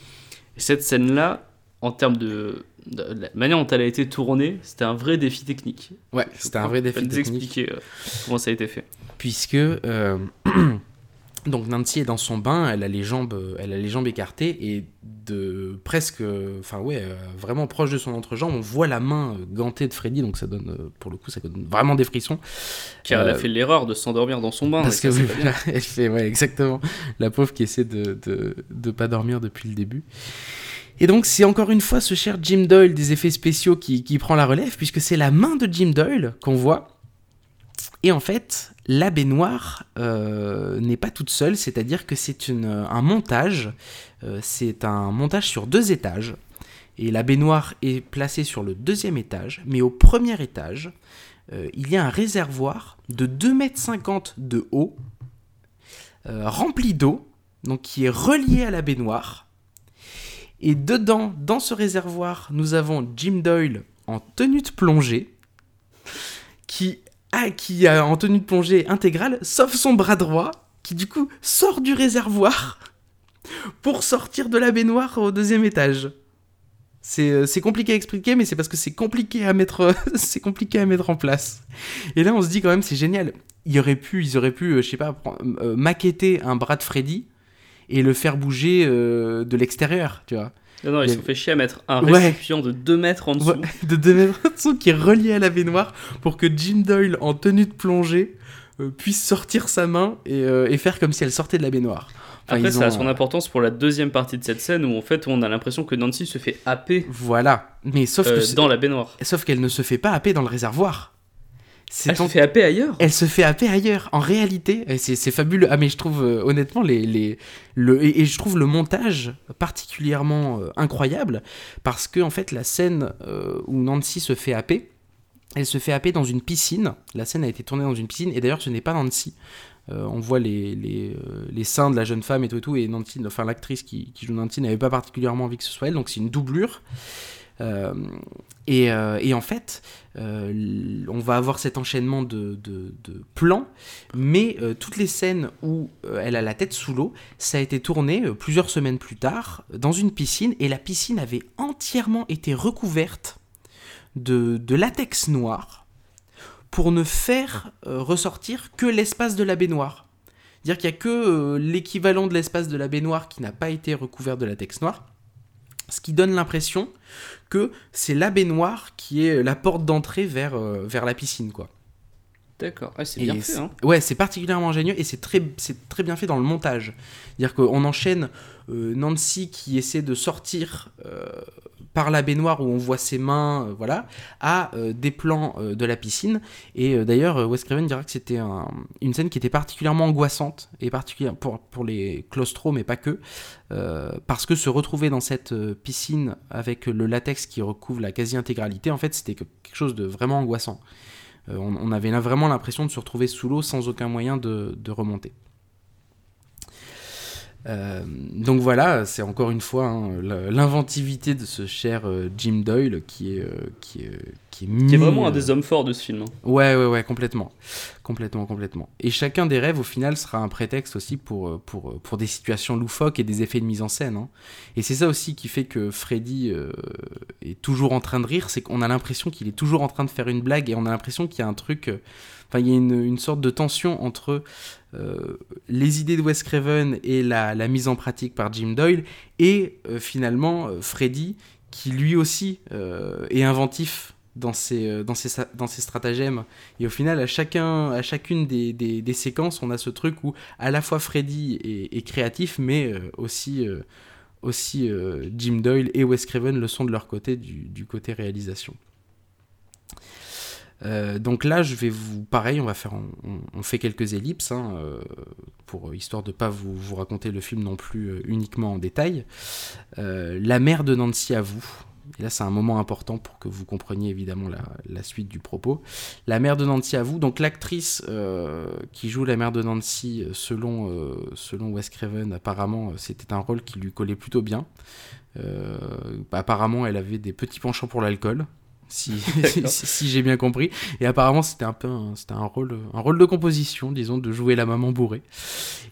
Et cette scène-là, en termes de, la manière dont elle a été tournée, c'était un vrai défi technique. Ouais, c'était un vrai défi technique. expliquer euh, comment ça a été fait. Puisque euh, donc Nancy est dans son bain, elle a les jambes, elle a les jambes écartées et de presque, enfin ouais, euh, vraiment proche de son entrejambe, on voit la main gantée de Freddy, donc ça donne, pour le coup, ça donne vraiment des frissons. Car elle a fait l'erreur de s'endormir dans son bain. Parce que elle fait, ouais, exactement, la pauvre qui essaie de, de, de pas dormir depuis le début. Et donc c'est encore une fois ce cher Jim Doyle des effets spéciaux qui, prend la relève, puisque c'est la main de Jim Doyle qu'on voit. Et en fait, la baignoire euh, n'est pas toute seule, c'est-à-dire que c'est un montage, euh, c'est un montage sur deux étages. Et la baignoire est placée sur le deuxième étage, mais au premier étage, euh, il y a un réservoir de 2,50 m de haut, rempli d'eau, donc qui est relié à la baignoire et dedans, dans ce réservoir, nous avons Jim Doyle en tenue de plongée, qui a, qui a en tenue de plongée intégrale, sauf son bras droit, qui du coup sort du réservoir pour sortir de la baignoire au deuxième étage. C'est euh, compliqué à expliquer, mais c'est parce que c'est compliqué à mettre, c'est compliqué à mettre en place. Et là, on se dit quand même, c'est génial. Il aurait pu, ils auraient pu, euh, je sais pas, euh, maqueter un bras de Freddy et le faire bouger euh, de l'extérieur, tu vois. Non, non, ils se sont fait chier à mettre un récipient de 2 mètres en dessous. de 2 mètres en dessous qui est relié à la baignoire pour que Jim Doyle, en tenue de plongée, euh, puisse sortir sa main euh, et, faire comme si elle sortait de la baignoire. Après, ça a son importance pour la deuxième partie de cette scène où en fait on a l'impression que Nancy se fait happer. Voilà, mais sauf que dans la baignoire. Sauf qu'elle ne se fait pas happer dans le réservoir. Elle se fait happer ailleurs Elle se fait happer ailleurs. En réalité, c'est fabuleux. Ah, mais je trouve, euh, honnêtement, les, les, le, et, je trouve le montage particulièrement euh, incroyable parce que, en fait, la scène euh, où Nancy se fait happer, elle se fait happer dans une piscine. La scène a été tournée dans une piscine, et d'ailleurs, ce n'est pas Nancy. on voit les, les, les, seins de la jeune femme et tout et tout, et Nancy, enfin l'actrice qui, qui, joue Nancy n'avait pas particulièrement envie que ce soit elle, donc c'est une doublure. Et, et, en fait, on va avoir cet enchaînement de, plans, mais toutes les scènes où elle a la tête sous l'eau, ça a été tourné plusieurs semaines plus tard dans une piscine, et la piscine avait entièrement été recouverte de, latex noir pour ne faire ressortir que l'espace de la baignoire. Dire qu'il n'y a que euh, l'équivalent de l'espace de la baignoire qui n'a pas été recouvert de latex noir. Ce qui donne l'impression que c'est la baignoire qui est la porte d'entrée vers, euh, vers la piscine, quoi. D'accord, c'est bien fait. Hein. Ouais, c'est particulièrement ingénieux et c'est très, très bien fait dans le montage. C'est-à-dire qu'on enchaîne euh, Nancy qui essaie de sortir par la baignoire où on voit ses mains, euh, voilà, à euh, des plans euh, de la piscine. Et d'ailleurs, Wes Craven dira que c'était une scène qui était particulièrement angoissante, et particulièrement pour, les claustros, mais pas que, parce que se retrouver dans cette piscine avec le latex qui recouvre la quasi-intégralité, en fait, c'était quelque chose de vraiment angoissant. On, avait vraiment l'impression de se retrouver sous l'eau sans aucun moyen de remonter. Euh, donc voilà, c'est encore une fois hein, l'inventivité de ce cher euh, Jim Doyle qui est, euh, qui est, qui est, vraiment un des hommes forts de ce film. Hein. Ouais, ouais, ouais, complètement. Complètement, complètement. Et chacun des rêves, au final, sera un prétexte aussi pour, pour, pour des situations loufoques et des effets de mise en scène. Hein. Et c'est ça aussi qui fait que Freddy est toujours en train de rire, c'est qu'on a l'impression qu'il est toujours en train de faire une blague et on a l'impression qu'il y a un truc Enfin, il y a une, sorte de tension entre euh, les idées de Wes Craven et la, mise en pratique par Jim Doyle, et euh, finalement euh, Freddy, qui lui aussi est inventif dans ses, dans, ses, dans ses stratagèmes. Et au final, à, chacun, à chacune des, des, séquences, on a ce truc où à la fois Freddy est, créatif, mais aussi, aussi Jim Doyle et Wes Craven le sont de leur côté, du, du côté réalisation. Euh, donc là, je vais vous, pareil, on va faire, on, fait quelques ellipses, hein, euh, pour histoire de pas vous, vous, raconter le film non plus euh, uniquement en détail. la mère de Nancy à vous. Et là, c'est un moment important pour que vous compreniez évidemment la, suite du propos. La mère de Nancy à vous. Donc l'actrice qui joue la mère de Nancy, selon, selon Wes Craven, apparemment, c'était un rôle qui lui collait plutôt bien. apparemment, elle avait des petits penchants pour l'alcool si, si, j'ai bien compris. Et apparemment, c'était un peu un, c'était un rôle, un rôle de composition, disons, de jouer la maman bourrée.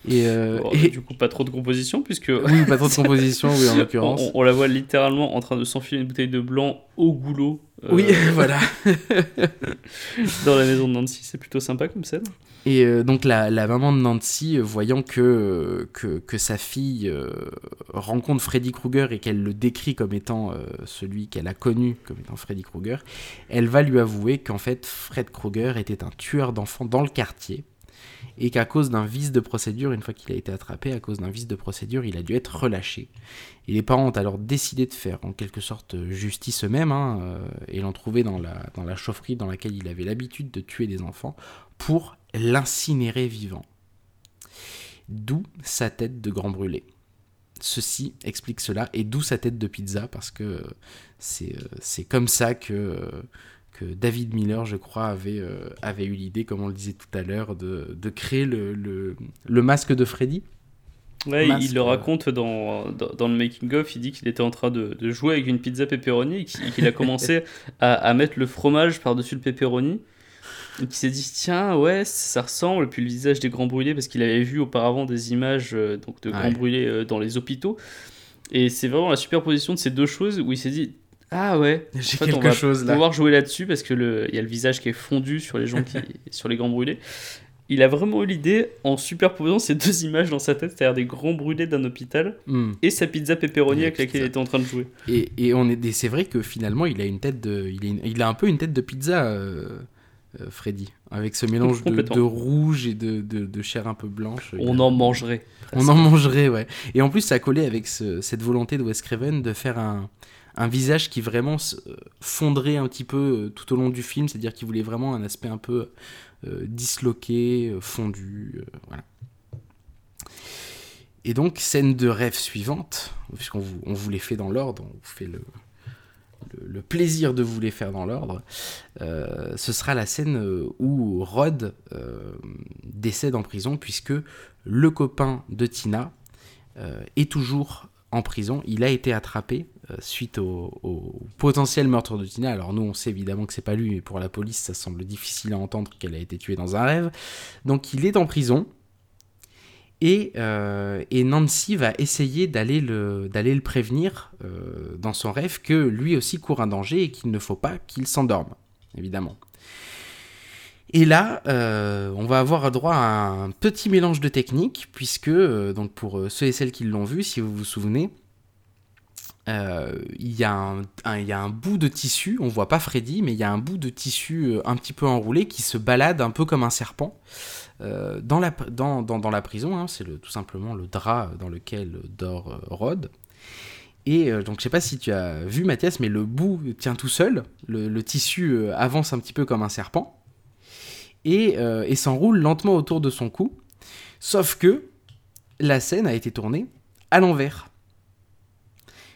Et, euh, et... du coup, pas trop de composition, puisque. Oui, pas trop de composition, oui, en l'occurrence. On, la voit littéralement en train de s'enfiler une bouteille de blanc au goulot. Euh, oui, voilà. dans la maison de Nancy, c'est plutôt sympa comme scène. Et euh, donc la, maman de Nancy, euh, voyant que, que, sa fille euh, rencontre Freddy Krueger et qu'elle le décrit comme étant celui qu'elle a connu comme étant Freddy Krueger, elle va lui avouer qu'en fait Fred Krueger était un tueur d'enfants dans le quartier et qu'à cause d'un vice de procédure, une fois qu'il a été attrapé, à cause d'un vice de procédure, il a dû être relâché. Et les parents ont alors décidé de faire en quelque sorte justice eux-mêmes hein, et l'ont trouvé dans la, dans la chaufferie dans laquelle il avait l'habitude de tuer des enfants pour l'incinérer vivant. D'où sa tête de grand brûlé. Ceci explique cela, et d'où sa tête de pizza, parce que c'est euh, comme ça que, que David Miller, je crois, avait, euh, avait eu l'idée, comme on le disait tout à l'heure, de, de, créer le, le, le, masque de Freddy. Ouais, il le euh, raconte dans, dans, le making-of, il dit qu'il était en train de, de, jouer avec une pizza pepperoni et qu'il a commencé à, à, mettre le fromage par-dessus le pepperoni donc il s'est dit tiens ouais ça ressemble et puis le visage des grands brûlés parce qu'il avait vu auparavant des images euh, donc de grands brûlés euh, dans les hôpitaux et c'est vraiment la superposition de ces deux choses où il s'est dit ah ouais j'ai quelque on va chose là pouvoir jouer là-dessus parce que le il y a le visage qui est fondu sur les gens qui sur les grands brûlés il a vraiment eu l'idée en superposant ces deux images dans sa tête, c'est-à-dire des grands brûlés d'un hôpital hmm. et sa pizza pepperoni avec laquelle il était en train de jouer. Et, et on est, c'est vrai que finalement il a une tête de, il, il a un peu une tête de pizza. Euh, Freddy, avec ce mélange de, rouge et de, chair un peu blanche. On en mangerait. On en mangerait, ouais. Et en plus, ça collé avec cette volonté de Wes Craven de faire un, visage qui vraiment euh, fondrait un petit peu euh, tout au long du film, c'est-à-dire qu'il voulait vraiment un aspect un peu disloqué, fondu, voilà. Et donc, scène de rêve suivante, puisqu'on vous, on vous les fait dans l'ordre, on vous fait le, le, plaisir de vous les faire dans l'ordre, euh, ce sera la scène euh, où Rod euh, décède en prison puisque le copain de Tina est toujours en prison. Il a été attrapé suite au, potentiel meurtre de Tina. Alors nous, on sait évidemment que c'est pas lui, mais pour la police, ça semble difficile à entendre qu'elle a été tuée dans un rêve. Donc il est en prison. Et, et Nancy va essayer d'aller le, prévenir dans son rêve que lui aussi court un danger et qu'il ne faut pas qu'il s'endorme, évidemment. Et là, euh, on va avoir droit à un petit mélange de techniques, puisque, euh, donc pour euh, ceux et celles qui l'ont vu, si vous vous souvenez, il y, a un, bout de tissu, on voit pas Freddy, mais il y a un bout de tissu un petit peu enroulé qui se balade un peu comme un serpent dans, la, dans, la prison. Hein. c'est tout simplement le drap dans lequel dort Rod. Et donc je sais pas si tu as vu Mathias, mais le bout tient tout seul, le tissu avance un petit peu comme un serpent. Euh, et, s'enroule lentement autour de son cou. Sauf que la scène a été tournée à l'envers.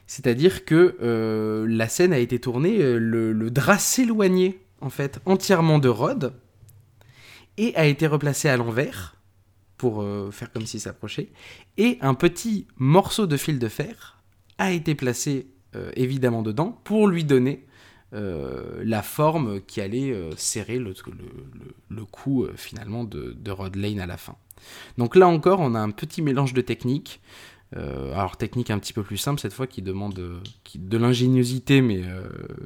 C'est-à-dire que euh, la scène a été tournée, euh, le, drap s'éloignait en fait entièrement de Rod et a été replacé à l'envers pour faire comme s'il s'approchait. Et un petit morceau de fil de fer a été placé évidemment dedans pour lui donner euh, la forme qui allait euh, serrer le, le, cou euh, finalement de, Rod Lane à la fin. Donc là encore, on a un petit mélange de techniques. alors technique un petit peu plus simple cette fois qui demande de l'ingéniosité mais,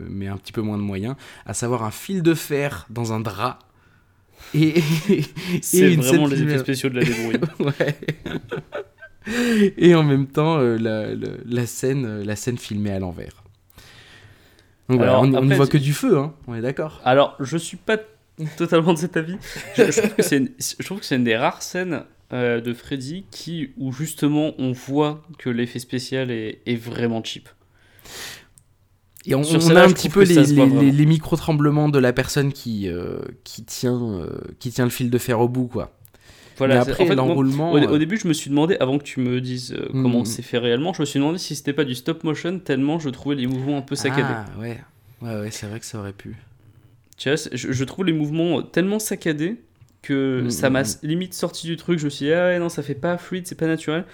mais un petit peu moins de moyens, à savoir un fil de fer dans un drap et, c'est vraiment les effets spéciaux de la débrouille. et en même temps la, la, scène, la scène filmée à l'envers on ne voit que du feu, hein. on est d'accord. Alors, je suis pas totalement de cet avis. Je, trouve que c'est une, des rares scènes euh, de Freddy qui, où justement on voit que l'effet spécial est, vraiment cheap. Et on, a un petit peu les, micro-tremblements de la personne qui, euh, qui, tient, euh, qui tient le fil de fer au bout, quoi. Voilà, après, l'enroulement. Au, euh, début, je me suis demandé, avant que tu me dises euh, comment mm. c'est fait réellement, je me suis demandé si c'était pas du stop motion, tellement je trouvais les mouvements un peu saccadés. Ah, ouais, ouais, ouais c'est vrai que ça aurait pu. Tu vois, je, trouve les mouvements tellement saccadés que mm, ça m'a mm, limite sorti du truc. Je me suis dit, ah ouais, non, ça fait pas fluide, c'est pas naturel.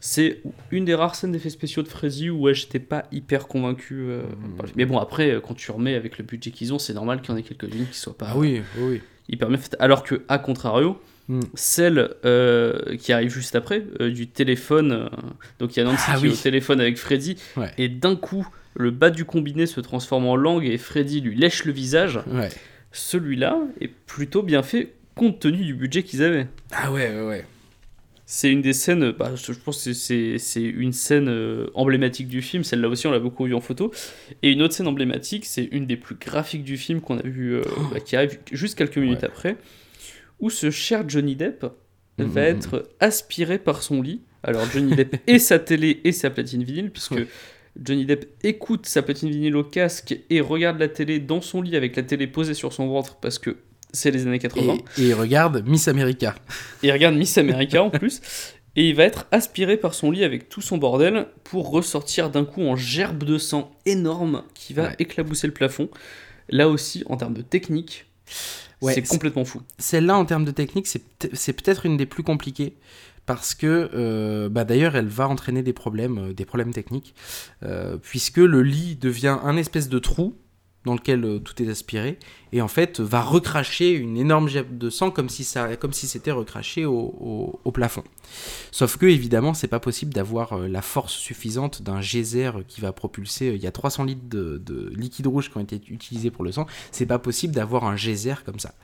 C'est une des rares scènes d'effets spéciaux de Freddy où ouais, j'étais pas hyper convaincu. Euh, mais bon, après, quand tu remets avec le budget qu'ils ont, c'est normal qu'il y en ait quelques-unes qui soient pas. Ah oui, oui. Hyper bien faites. Alors que, à contrario. Celle euh, qui arrive juste après, euh, du téléphone. Euh, donc il y a Nancy ah qui est au téléphone avec Freddy. Et d'un coup, le bas du combiné se transforme en langue et Freddy lui lèche le visage. Celui-là est plutôt bien fait compte tenu du budget qu'ils avaient. Ah ouais, ouais, ouais. C'est une des scènes, bah, je pense que c'est une scène emblématique du film, celle-là aussi on l'a beaucoup vu en photo. Et une autre scène emblématique, c'est une des plus graphiques du film qu'on a vu, bah, qui arrive juste quelques minutes après où ce cher Johnny Depp va mhm. être aspiré par son lit. Alors Johnny Depp et sa télé et sa platine vinyle, puisque Johnny Depp écoute sa platine vinyle au casque et regarde la télé dans son lit avec la télé posée sur son ventre parce que c'est les années 80. Et, il regarde Miss America. Et il regarde Miss America en plus. Et il va être aspiré par son lit avec tout son bordel pour ressortir d'un coup en gerbe de sang énorme qui va éclabousser le plafond. Là aussi, en termes de technique, c'est complètement fou. Celle-là, en termes de technique, c'est peut-être une des plus compliquées. Parce que, euh, bah d'ailleurs, elle va entraîner des problèmes, euh, des problèmes techniques, euh, puisque le lit devient un espèce de trou dans lequel euh, tout est aspiré, et en fait va recracher une énorme gemme de sang comme si ça, comme si c'était recraché au, plafond. Sauf que évidemment c'est pas possible d'avoir euh, la force suffisante d'un geyser qui va propulser. Euh, il y a 300 litres de, liquide rouge qui ont été utilisés pour le sang. C'est pas possible d'avoir un geyser comme ça.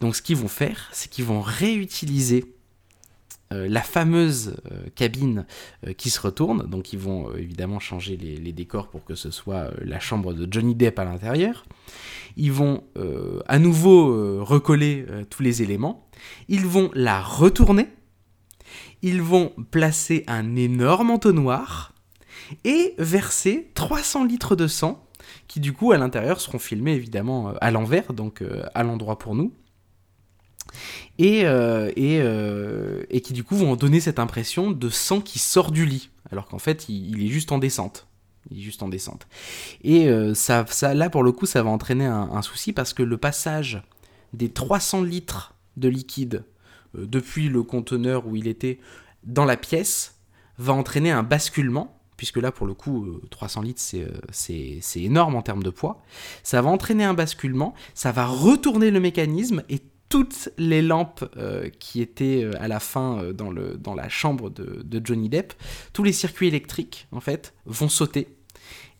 Donc ce qu'ils vont faire, c'est qu'ils vont réutiliser euh, la fameuse euh, cabine euh, qui se retourne, donc ils vont évidemment changer les, décors pour que ce soit la chambre de Johnny Depp à l'intérieur. Ils vont à nouveau recoller tous les éléments. Ils vont la retourner. Ils vont placer un énorme entonnoir et verser 300 litres de sang qui du coup à l'intérieur seront filmés évidemment à l'envers, donc à l'endroit pour nous et, euh, euh, et, qui du coup vont donner cette impression de sang qui sort du lit, alors qu'en fait il, est juste en descente. Juste en descente. Et euh, ça, ça, là pour le coup ça va entraîner un, souci parce que le passage des 300 litres de liquide depuis le conteneur où il était dans la pièce va entraîner un basculement puisque là pour le coup 300 litres c'est énorme en termes de poids. Ça va entraîner un basculement, ça va retourner le mécanisme et toutes les lampes qui étaient à la fin dans, le, dans la chambre de, Johnny Depp, tous les circuits électriques en fait vont sauter.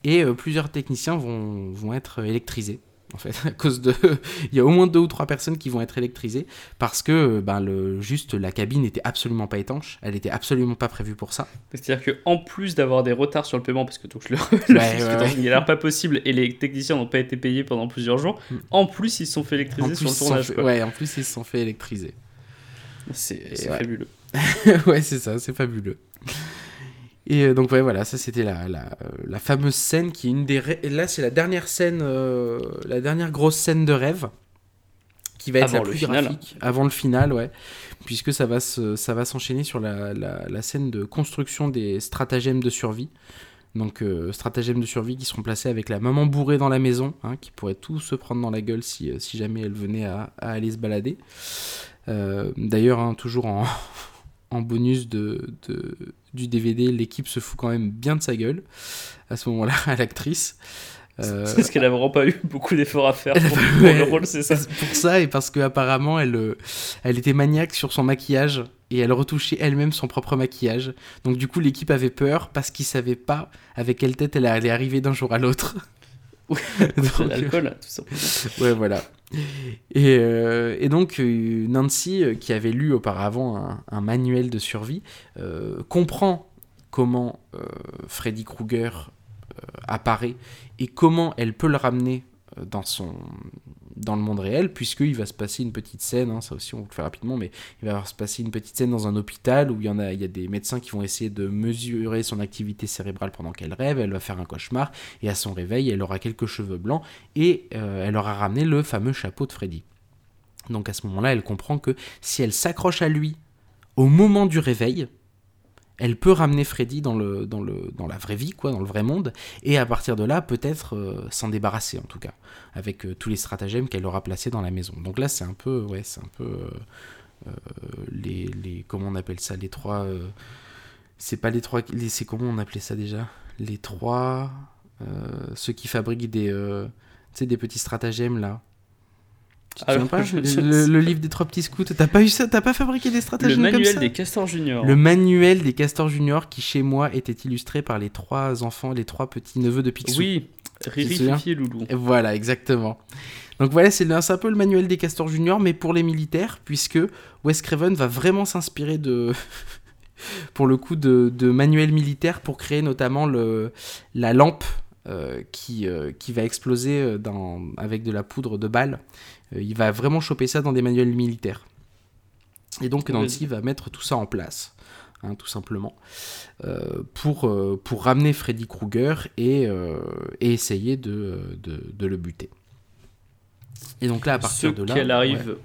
Et plusieurs techniciens vont être électrisés en fait, à cause de, il y a au moins deux ou trois personnes qui vont être électrisées parce que, ben, le, juste la cabine n'était absolument pas étanche, elle était absolument pas prévue pour ça. C'est-à-dire que en plus d'avoir des retards sur le paiement parce que donc le, le il a l'air pas possible et les techniciens n'ont pas été payés pendant plusieurs jours, mm. en plus ils se sont fait électriser sur le tournage. Ouais, en plus ils se sont fait électriser. C'est fabuleux. ouais, c'est ça, c'est fabuleux. Et euh, donc ouais, voilà, ça c'était la, la, euh, la, fameuse scène qui est une des... Là c'est la dernière scène, euh, la dernière grosse scène de rêve, qui va être la plus graphique, avant le final, ouais, puisque ça va, se, ça va s'enchaîner sur la, la, scène de construction des stratagèmes de survie. Donc stratagèmes de survie qui seront placés avec la maman bourrée dans la maison, hein, qui pourrait tout se prendre dans la gueule si, si jamais elle venait à, à aller se balader. D'ailleurs, hein, toujours en, en bonus de, de, du DVD, l'équipe se fout quand même bien de sa gueule à ce moment-là à l'actrice. Euh, parce qu'elle a vraiment pas eu beaucoup d'efforts à faire pour, le rôle, c'est ça. Pour ça et parce qu'apparemment elle, euh, elle était maniaque sur son maquillage et elle retouchait elle-même son propre maquillage. Donc du coup l'équipe avait peur parce qu'ils savaient pas avec quelle tête elle allait arriver d'un jour à l'autre. l'alcool, tout simplement. Ouais, voilà. Et, euh, et donc, euh, Nancy, euh, qui avait lu auparavant un, manuel de survie, comprend comment Freddy Krueger apparaît et comment elle peut le ramener dans son, dans le monde réel, puisqu'il va se passer une petite scène, hein, ça aussi on vous le fait rapidement, mais il va se passer une petite scène dans un hôpital où il y, en a, il y a des médecins qui vont essayer de mesurer son activité cérébrale pendant qu'elle rêve, elle va faire un cauchemar, et à son réveil, elle aura quelques cheveux blancs, et euh, elle aura ramené le fameux chapeau de Freddy. Donc à ce moment-là, elle comprend que si elle s'accroche à lui au moment du réveil, elle peut ramener Freddy dans, la vraie vie, quoi, dans le vrai monde, et à partir de là, peut-être euh, s'en débarrasser en tout cas, avec euh, tous les stratagèmes qu'elle aura placés dans la maison. Donc là, c'est un peu, ouais, c'est un peu euh, les, les, comment on appelle ça, les trois, c'est pas les trois, c'est comment on appelait ça déjà, les trois, ceux qui fabriquent des, des petits stratagèmes là. Alors, pas le, livre des trois petits scouts, t'as pas eu ça T'as pas fabriqué des stratagèmes comme ça Le manuel des castors juniors. Le manuel des castors juniors qui chez moi était illustré par les trois enfants, les trois petits neveux de Picsou. Oui, Riri, Fifi et Loulou. voilà, exactement. Donc voilà, c'est un peu le manuel des castors juniors, mais pour les militaires, puisque Wes Craven va vraiment s'inspirer de... pour le coup de, de manuels militaires pour créer notamment le, la lampe euh, qui, euh, qui va exploser euh, dans, avec de la poudre de balles. Il va vraiment choper ça dans des manuels militaires. Et donc Nancy va mettre tout ça en place. Hein, tout simplement, pour, pour ramener Freddy Krueger et, et essayer de, de, de, le buter. Et donc là, à partir de là... qu'elle arrive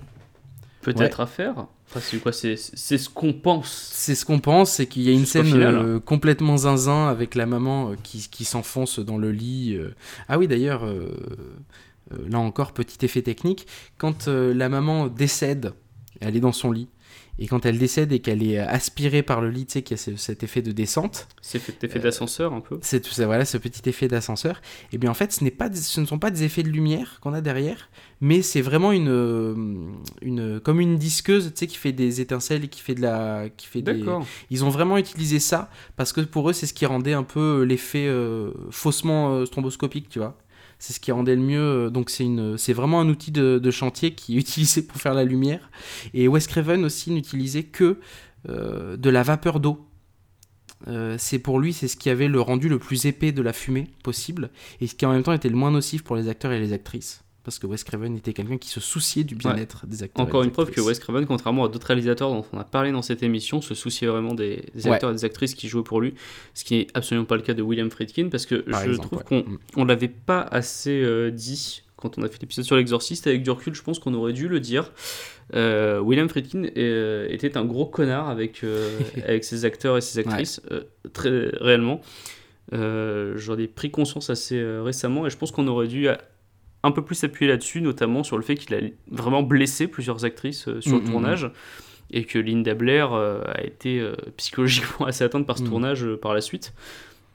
peut-être à faire c'est quoi C'est ce qu'on pense. C'est ce qu'on pense, c'est qu'il y a une scène euh, complètement zinzin avec la maman euh, qui, qui s'enfonce dans le lit. Euh. Ah oui, d'ailleurs, là encore, petit effet technique. Quand la maman décède, elle est dans son lit. Et quand elle décède et qu'elle est aspirée par le lit, tu sais qu'il y a cet effet de descente. Cet effet d'ascenseur un peu. C'est tout ça, voilà, ce petit effet d'ascenseur. Et bien en fait, ce, pas, ce ne sont pas des effets de lumière qu'on a derrière, mais c'est vraiment une, euh, une, comme une disqueuse, tu sais, qui fait des étincelles et qui fait de la, qui fait des. Ils ont vraiment utilisé ça parce que pour eux, c'est ce qui rendait un peu l'effet euh, faussement euh, stromboscopique, tu vois. C'est ce qui rendait le mieux. Donc c'est vraiment un outil de, chantier qui est utilisé pour faire la lumière. Et Wes Craven aussi n'utilisait que de la vapeur d'eau. c'est pour lui, c'est ce qui avait le rendu le plus épais de la fumée possible et ce qui en même temps était le moins nocif pour les acteurs et les actrices parce que Wes Craven était quelqu'un qui se souciait du bien-être des acteurs. Encore une preuve que Wes Craven, contrairement à d'autres réalisateurs dont on a parlé dans cette émission, se souciait vraiment des, acteurs et des actrices qui jouaient pour lui, ce qui n'est absolument pas le cas de William Friedkin, parce que je trouve qu'on ne l'avait pas assez euh, dit quand on a fait l'épisode sur l'exorciste. Avec du recul, je pense qu'on aurait dû le dire. Euh, William Friedkin euh, était un gros connard avec, avec ses acteurs et ses actrices, très réellement. J'en ai pris conscience assez récemment et je pense qu'on aurait dû un peu plus appuyé là-dessus, notamment sur le fait qu'il a vraiment blessé plusieurs actrices euh, sur le mm, mm, mm. tournage. Et que Linda Blair euh, a été euh, psychologiquement assez atteinte par ce tournage par la suite.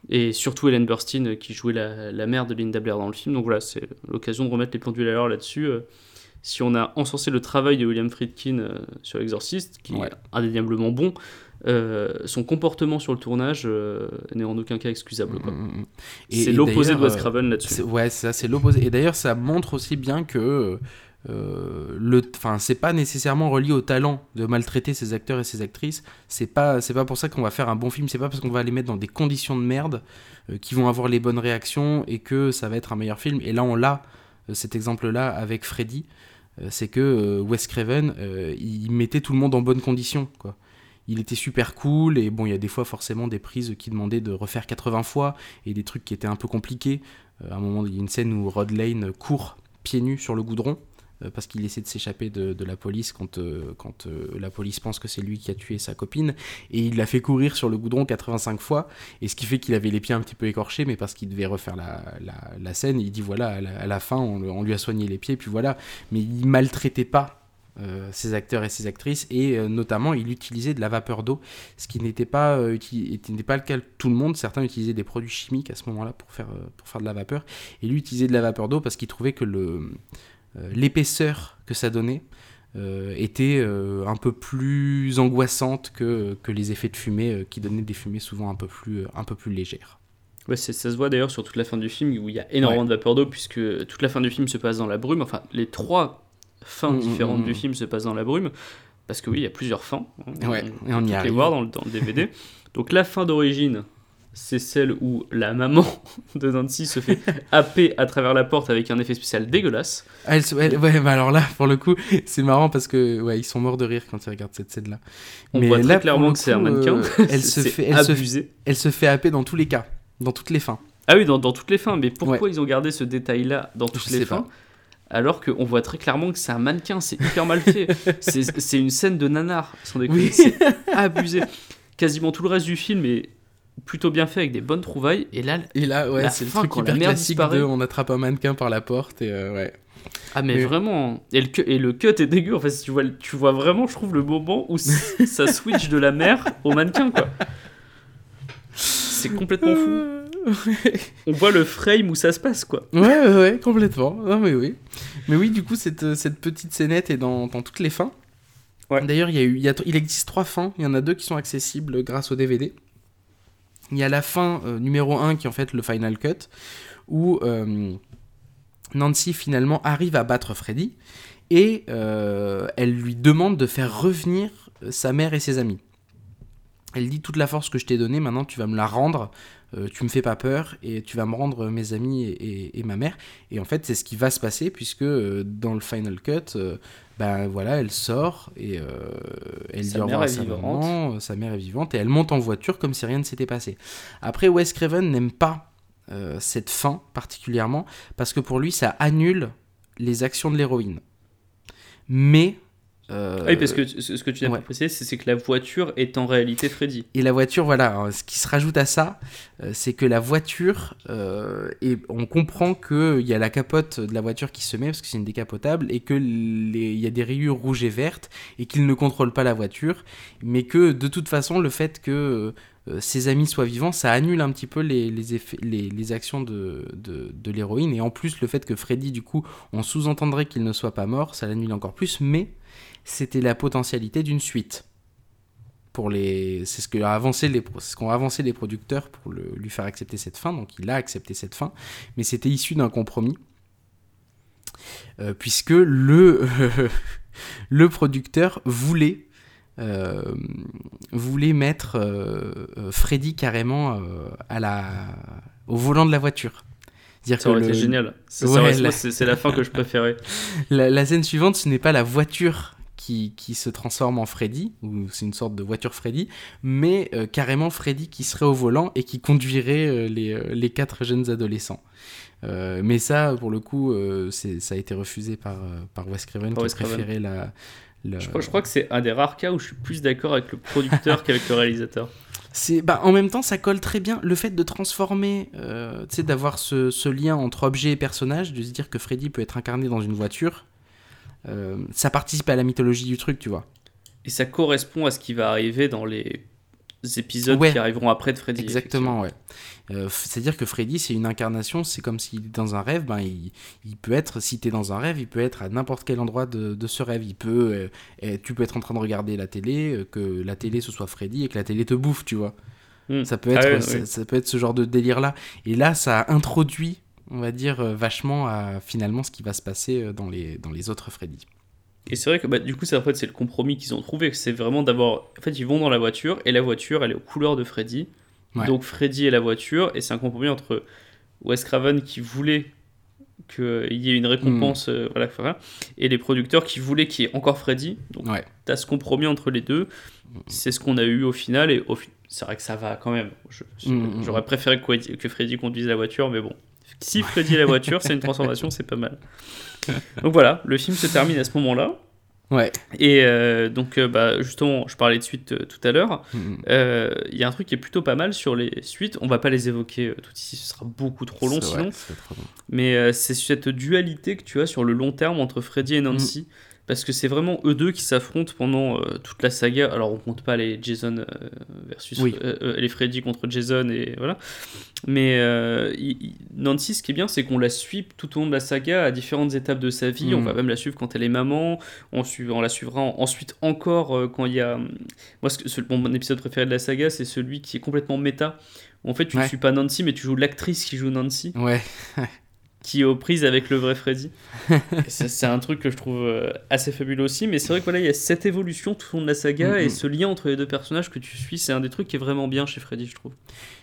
Et surtout Helen Burstyn qui jouait la, la, mère de Linda Blair dans le film. Donc voilà, c'est l'occasion de remettre les pendules à l'heure là-dessus. Si on a encensé le travail de William Friedkin sur L'Exorciste, qui est indéniablement bon, euh, son comportement sur le tournage euh, n'est en aucun cas excusable. Mm, mm, mm. C'est l'opposé de Wes Craven là-dessus. Ouais, ça, c'est l'opposé. Et d'ailleurs, ça montre aussi bien que euh, le, enfin, c'est pas nécessairement relié au talent de maltraiter ses acteurs et ses actrices. C'est pas, c'est pas pour ça qu'on va faire un bon film. C'est pas parce qu'on va les mettre dans des conditions de merde qui vont avoir les bonnes réactions et que ça va être un meilleur film. Et là, on l'a cet exemple-là avec Freddy. c'est que Wes Craven, il mettait tout le monde en bonne condition, quoi il était super cool et bon il y a des fois forcément des prises qui demandaient de refaire 80 fois et des trucs qui étaient un peu compliqués. Euh, à un moment il y a une scène où Rod Lane court pieds nus sur le goudron euh, parce qu'il essaie de s'échapper de, la police quand, euh, quand la police pense que c'est lui qui a tué sa copine et il l'a fait courir sur le goudron 85 fois et ce qui fait qu'il avait les pieds un petit peu écorchés mais parce qu'il devait refaire la, la, scène il dit voilà à la, fin on, on, lui a soigné les pieds puis voilà mais il maltraitait pas ses acteurs et ses actrices, et euh, notamment il utilisait de la vapeur d'eau, ce qui n'était pas, euh, pas le cas de tout le monde. Certains utilisaient des produits chimiques à ce moment-là pour faire, pour faire de la vapeur, et lui utilisait de la vapeur d'eau parce qu'il trouvait que le, l'épaisseur que ça donnait était un peu plus angoissante que, que les effets de fumée qui donnaient des fumées souvent un peu plus, un peu plus légères. Ouais, ça se voit d'ailleurs sur toute la fin du film où il y a énormément de vapeur d'eau puisque toute la fin du film se passe dans la brume. Enfin, les trois fins mm, mm, différentes du mm, film se passent dans la brume. Parce que oui, il y a plusieurs fins. Hein, ouais, et on y arrive. les voir dans le, DVD. Donc la fin d'origine, c'est celle où la maman de Nancy se fait happer à travers la porte avec un effet spécial dégueulasse. Ah, elle, ouais, bah alors là, pour le coup, c'est marrant parce que ouais, ils sont morts de rire quand ils regardent cette scène-là. On Mais voit très clairement que c'est un mannequin. Euh, elle se fait, elle se, elle se fait happer dans tous les cas, dans toutes les fins. Ah oui, dans, dans toutes les fins. Mais pourquoi ils ont gardé ce détail-là dans toutes les fins? Alors qu'on voit très clairement que c'est un mannequin, c'est hyper mal fait. c'est une scène de nanar, sans déconner, c'est abusé. Quasiment tout le reste du film est plutôt bien fait avec des bonnes trouvailles, et là, et là ouais, c'est le truc hyper classique de on attrape un mannequin par la porte, et euh, ouais. Ah mais, vraiment, et le, et le, cut est dégueu, en fait, tu vois, tu vois vraiment, je trouve, le moment où ça switch de la mer au mannequin, quoi. C'est complètement fou. on voit le frame où ça se passe, quoi. Ouais, ouais, ouais complètement. Non, mais oui. Mais oui, du coup, cette, euh, cette petite scénette est dans, dans toutes les fins. Ouais. D'ailleurs, il, y a eu, il, existe trois fins. Il y en a deux qui sont accessibles grâce au DVD. Il y a la fin euh, numéro 1 qui est en fait le final cut, où euh, Nancy finalement arrive à battre Freddy et elle lui demande de faire revenir sa mère et ses amis. Elle dit toute la force que je t'ai donnée, maintenant tu vas me la rendre euh, tu me fais pas peur et tu vas me rendre mes amis et, ma mère. Et en fait, c'est ce qui va se passer puisque euh, dans le final cut, ben voilà, elle sort et elle sa dit à sa maman, sa mère est vivante et elle monte en voiture comme si rien ne s'était passé. Après, Wes Craven n'aime pas cette fin particulièrement parce que pour lui, ça annule les actions de l'héroïne. Mais euh, oui, parce que ce que tu viens de préciser, c'est que la voiture est en réalité Freddy. Et la voiture, voilà, ce qui se rajoute à ça, euh, c'est que la voiture, euh, et on comprend qu'il y a la capote de la voiture qui se met, parce que c'est une décapotable, et qu'il y a des rayures rouges et vertes, et qu'il ne contrôle pas la voiture, mais que de toute façon, le fait que ses amis soient vivants, ça annule un petit peu les, les, effets, les, les actions de, de, de l'héroïne, et en plus, le fait que Freddy, du coup, on sous-entendrait qu'il ne soit pas mort, ça l'annule encore plus, mais c'était la potentialité d'une suite. Pour les, c'est ce qu'ont avancé les, ce qu'ont avancé les producteurs pour le, lui faire accepter cette fin. Donc il a accepté cette fin, mais c'était issu d'un compromis, euh, puisque le le producteur voulait euh, voulait mettre euh, Freddy carrément à la au volant de la voiture. Dire ça aurait été génial. C'est, la... fin que je préférais. La, la, scène suivante, ce n'est pas la voiture qui, se transforme en Freddy, ou c'est une sorte de voiture Freddy, mais euh, carrément Freddy qui serait au volant et qui conduirait euh, euh, les, quatre jeunes adolescents. mais ça, pour le coup, ça a été refusé par, par Wes Craven, qui a préféré la, Je, crois, je, crois, que c'est un des rares cas où je suis plus d'accord avec le producteur qu'avec le réalisateur. C'est, bah, en même temps, ça colle très bien. Le fait de transformer, sais, d'avoir ce, ce, lien entre objet et personnage, de se dire que Freddy peut être incarné dans une voiture, euh, ça participe à la mythologie du truc, tu vois. Et ça correspond à ce qui va arriver dans les épisodes Ouais. qui arriveront après de Freddy. Exactement, ouais. Euh, C'est-à-dire que Freddy, c'est une incarnation, c'est comme s'il est dans un rêve, ben, il, il peut être, si t'es dans un rêve, il peut être à n'importe quel endroit de, de ce rêve. Il peut, euh, eh, tu peux être en train de regarder la télé, que la télé ce soit Freddy et que la télé te bouffe, tu vois. Hmm. Ça peut être, Ah ça, ouais. ça peut être ce genre de délire-là. Et là, ça a introduit, on va dire, euh, vachement à finalement ce qui va se passer euh, dans les, dans les autres Freddy. Et c'est vrai que bah, du coup, c'est en fait, c'est le compromis qu'ils ont trouvé. C'est vraiment d'avoir. En fait, ils vont dans la voiture et la voiture, elle est aux couleurs de Freddy. Ouais. Donc Freddy et la voiture. Et c'est un compromis entre Wes Craven qui voulait qu'il y ait une récompense, euh, voilà, et les producteurs qui voulaient qu'il y ait encore Freddy. Donc Ouais. t'as ce compromis entre les deux. C'est ce qu'on a eu au final. Et au c'est vrai que ça va quand même. Je- je- Mm, mm, J'aurais préféré que, que Freddy conduise la voiture, mais bon. Si Freddy est la voiture, c'est une transformation, c'est pas mal. Donc voilà, le film se termine à ce moment-là. Ouais. Et euh, donc, euh, bah, justement, je parlais de suite euh, tout à l'heure. Mm, Euh, Il y a un truc qui est plutôt pas mal sur les suites. On va pas les évoquer tout ici, ce sera beaucoup trop long sinon. trop long. Mais c'est cette dualité que tu as sur le long terme entre Freddy et Nancy. Parce que c'est vraiment eux deux qui s'affrontent pendant euh, toute la saga. Alors on compte pas les Jason euh, versus Oui. euh, les Freddy contre Jason et voilà. Mais il- Nancy, ce qui est bien, c'est qu'on la suit tout au long de la saga à différentes étapes de sa vie. On va même la suivre quand elle est maman. On, suit- on la suivra en- ensuite encore quand il y a. Moi, ce que- ce- mon, mon épisode préféré de la saga, c'est celui qui est complètement méta. En fait, tu ne Ouais. suis pas Nancy, mais tu joues l'actrice qui joue Nancy Ouais. qui est aux prises avec le vrai Freddy. C'est un truc que je trouve euh, assez fabuleux aussi, mais c'est vrai que voilà, il y a cette évolution tout au long de la saga Mhm. et ce lien entre les deux personnages que tu suis, c'est un des trucs qui est vraiment bien chez Freddy, je trouve.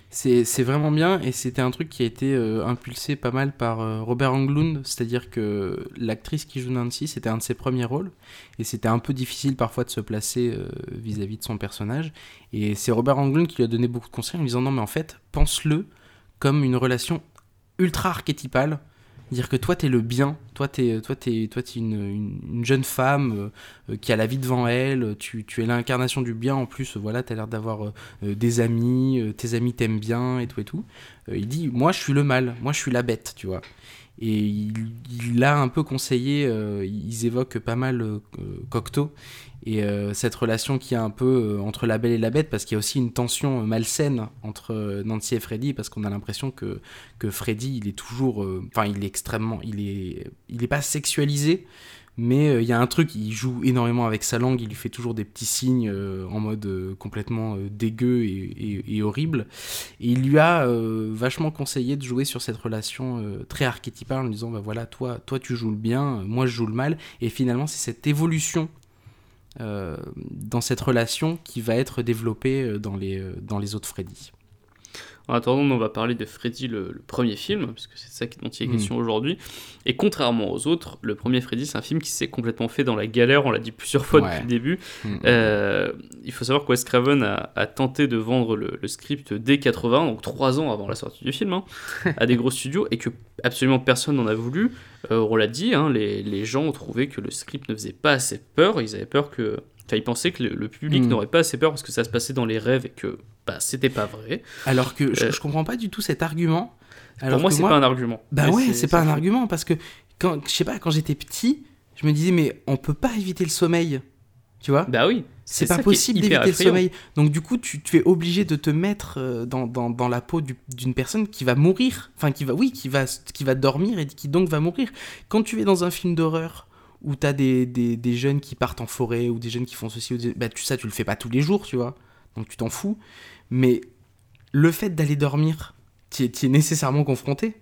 C'est vraiment bien et c'était un truc qui a été euh, impulsé pas mal par euh, Robert Englund, c'est-à-dire que l'actrice qui joue Nancy, c'était un de ses premiers rôles et c'était un peu difficile parfois de se placer euh, vis-à-vis de son personnage. Et c'est Robert Englund qui lui a donné beaucoup de conseils en lui disant non mais en fait, pense-le comme une relation ultra archétypale. Dire que toi t'es le bien, toi t'es toi t'es toi t'es une, une, une jeune femme euh, euh, qui a la vie devant elle, tu, es l'incarnation du bien en plus, voilà t'as l'air d'avoir euh, des amis, tes amis t'aiment bien et tout et tout. Il dit moi je suis le mal, moi je suis la bête, tu vois. Et il, il a un peu conseillé, ils évoquent pas mal Cocteau et euh, cette relation qui est un peu euh, entre la belle et la bête parce qu'il y a aussi une tension euh, malsaine entre Nancy et Freddy parce qu'on a l'impression que, que Freddy il est toujours, enfin il est extrêmement, il est, il est pas sexualisé mais il y a un truc, il joue énormément avec sa langue, il lui fait toujours des petits signes en mode complètement dégueu et, horrible. Et il lui a vachement conseillé de jouer sur cette relation très archétypale en lui disant bah voilà, toi, toi tu joues le bien, moi je joue le mal. Et finalement, c'est cette évolution dans cette relation qui va être développée euh, dans les, euh, dans les autres Freddy. En attendant, on va parler de Freddy, le, le premier film, parce que c'est ça dont il est Mm. question aujourd'hui. Et contrairement aux autres, le premier Freddy, c'est un film qui s'est complètement fait dans la galère, on l'a dit plusieurs fois Ouais. depuis le début. Mm. Euh, il faut savoir que Wes Craven a, a tenté de vendre le, le script dès 80, donc trois ans avant la sortie du film, hein, à des gros studios, et que absolument personne n'en a voulu. Euh, on l'a dit, hein, les, les gens ont trouvé que le script ne faisait pas assez peur, ils avaient peur que... Enfin, ils pensaient que le, le public Mm. n'aurait pas assez peur parce que ça se passait dans les rêves et que bah, c'était pas vrai. Alors que je, Euh, je comprends pas du tout cet argument. Alors Pour moi, c'est pas un argument. Bah Mais ouais, c'est pas un argument parce que quand je sais pas quand j'étais petit, je me disais mais on peut pas éviter le sommeil. Tu vois? Bah oui. C'est pas possible d'éviter le sommeil. Donc du coup, tu, tu es obligé de te mettre euh, dans, dans, dans la peau du- d'une personne qui va mourir, enfin qui va oui, qui va qui va dormir et qui donc va mourir. Quand tu es dans un film d'horreur où t'as des, des, des jeunes qui partent en forêt ou des jeunes qui font ceci ou des- bah tu ça tu le fais pas tous les jours, tu vois. Donc tu t'en fous. Mais le fait d'aller dormir, tu es nécessairement confronté.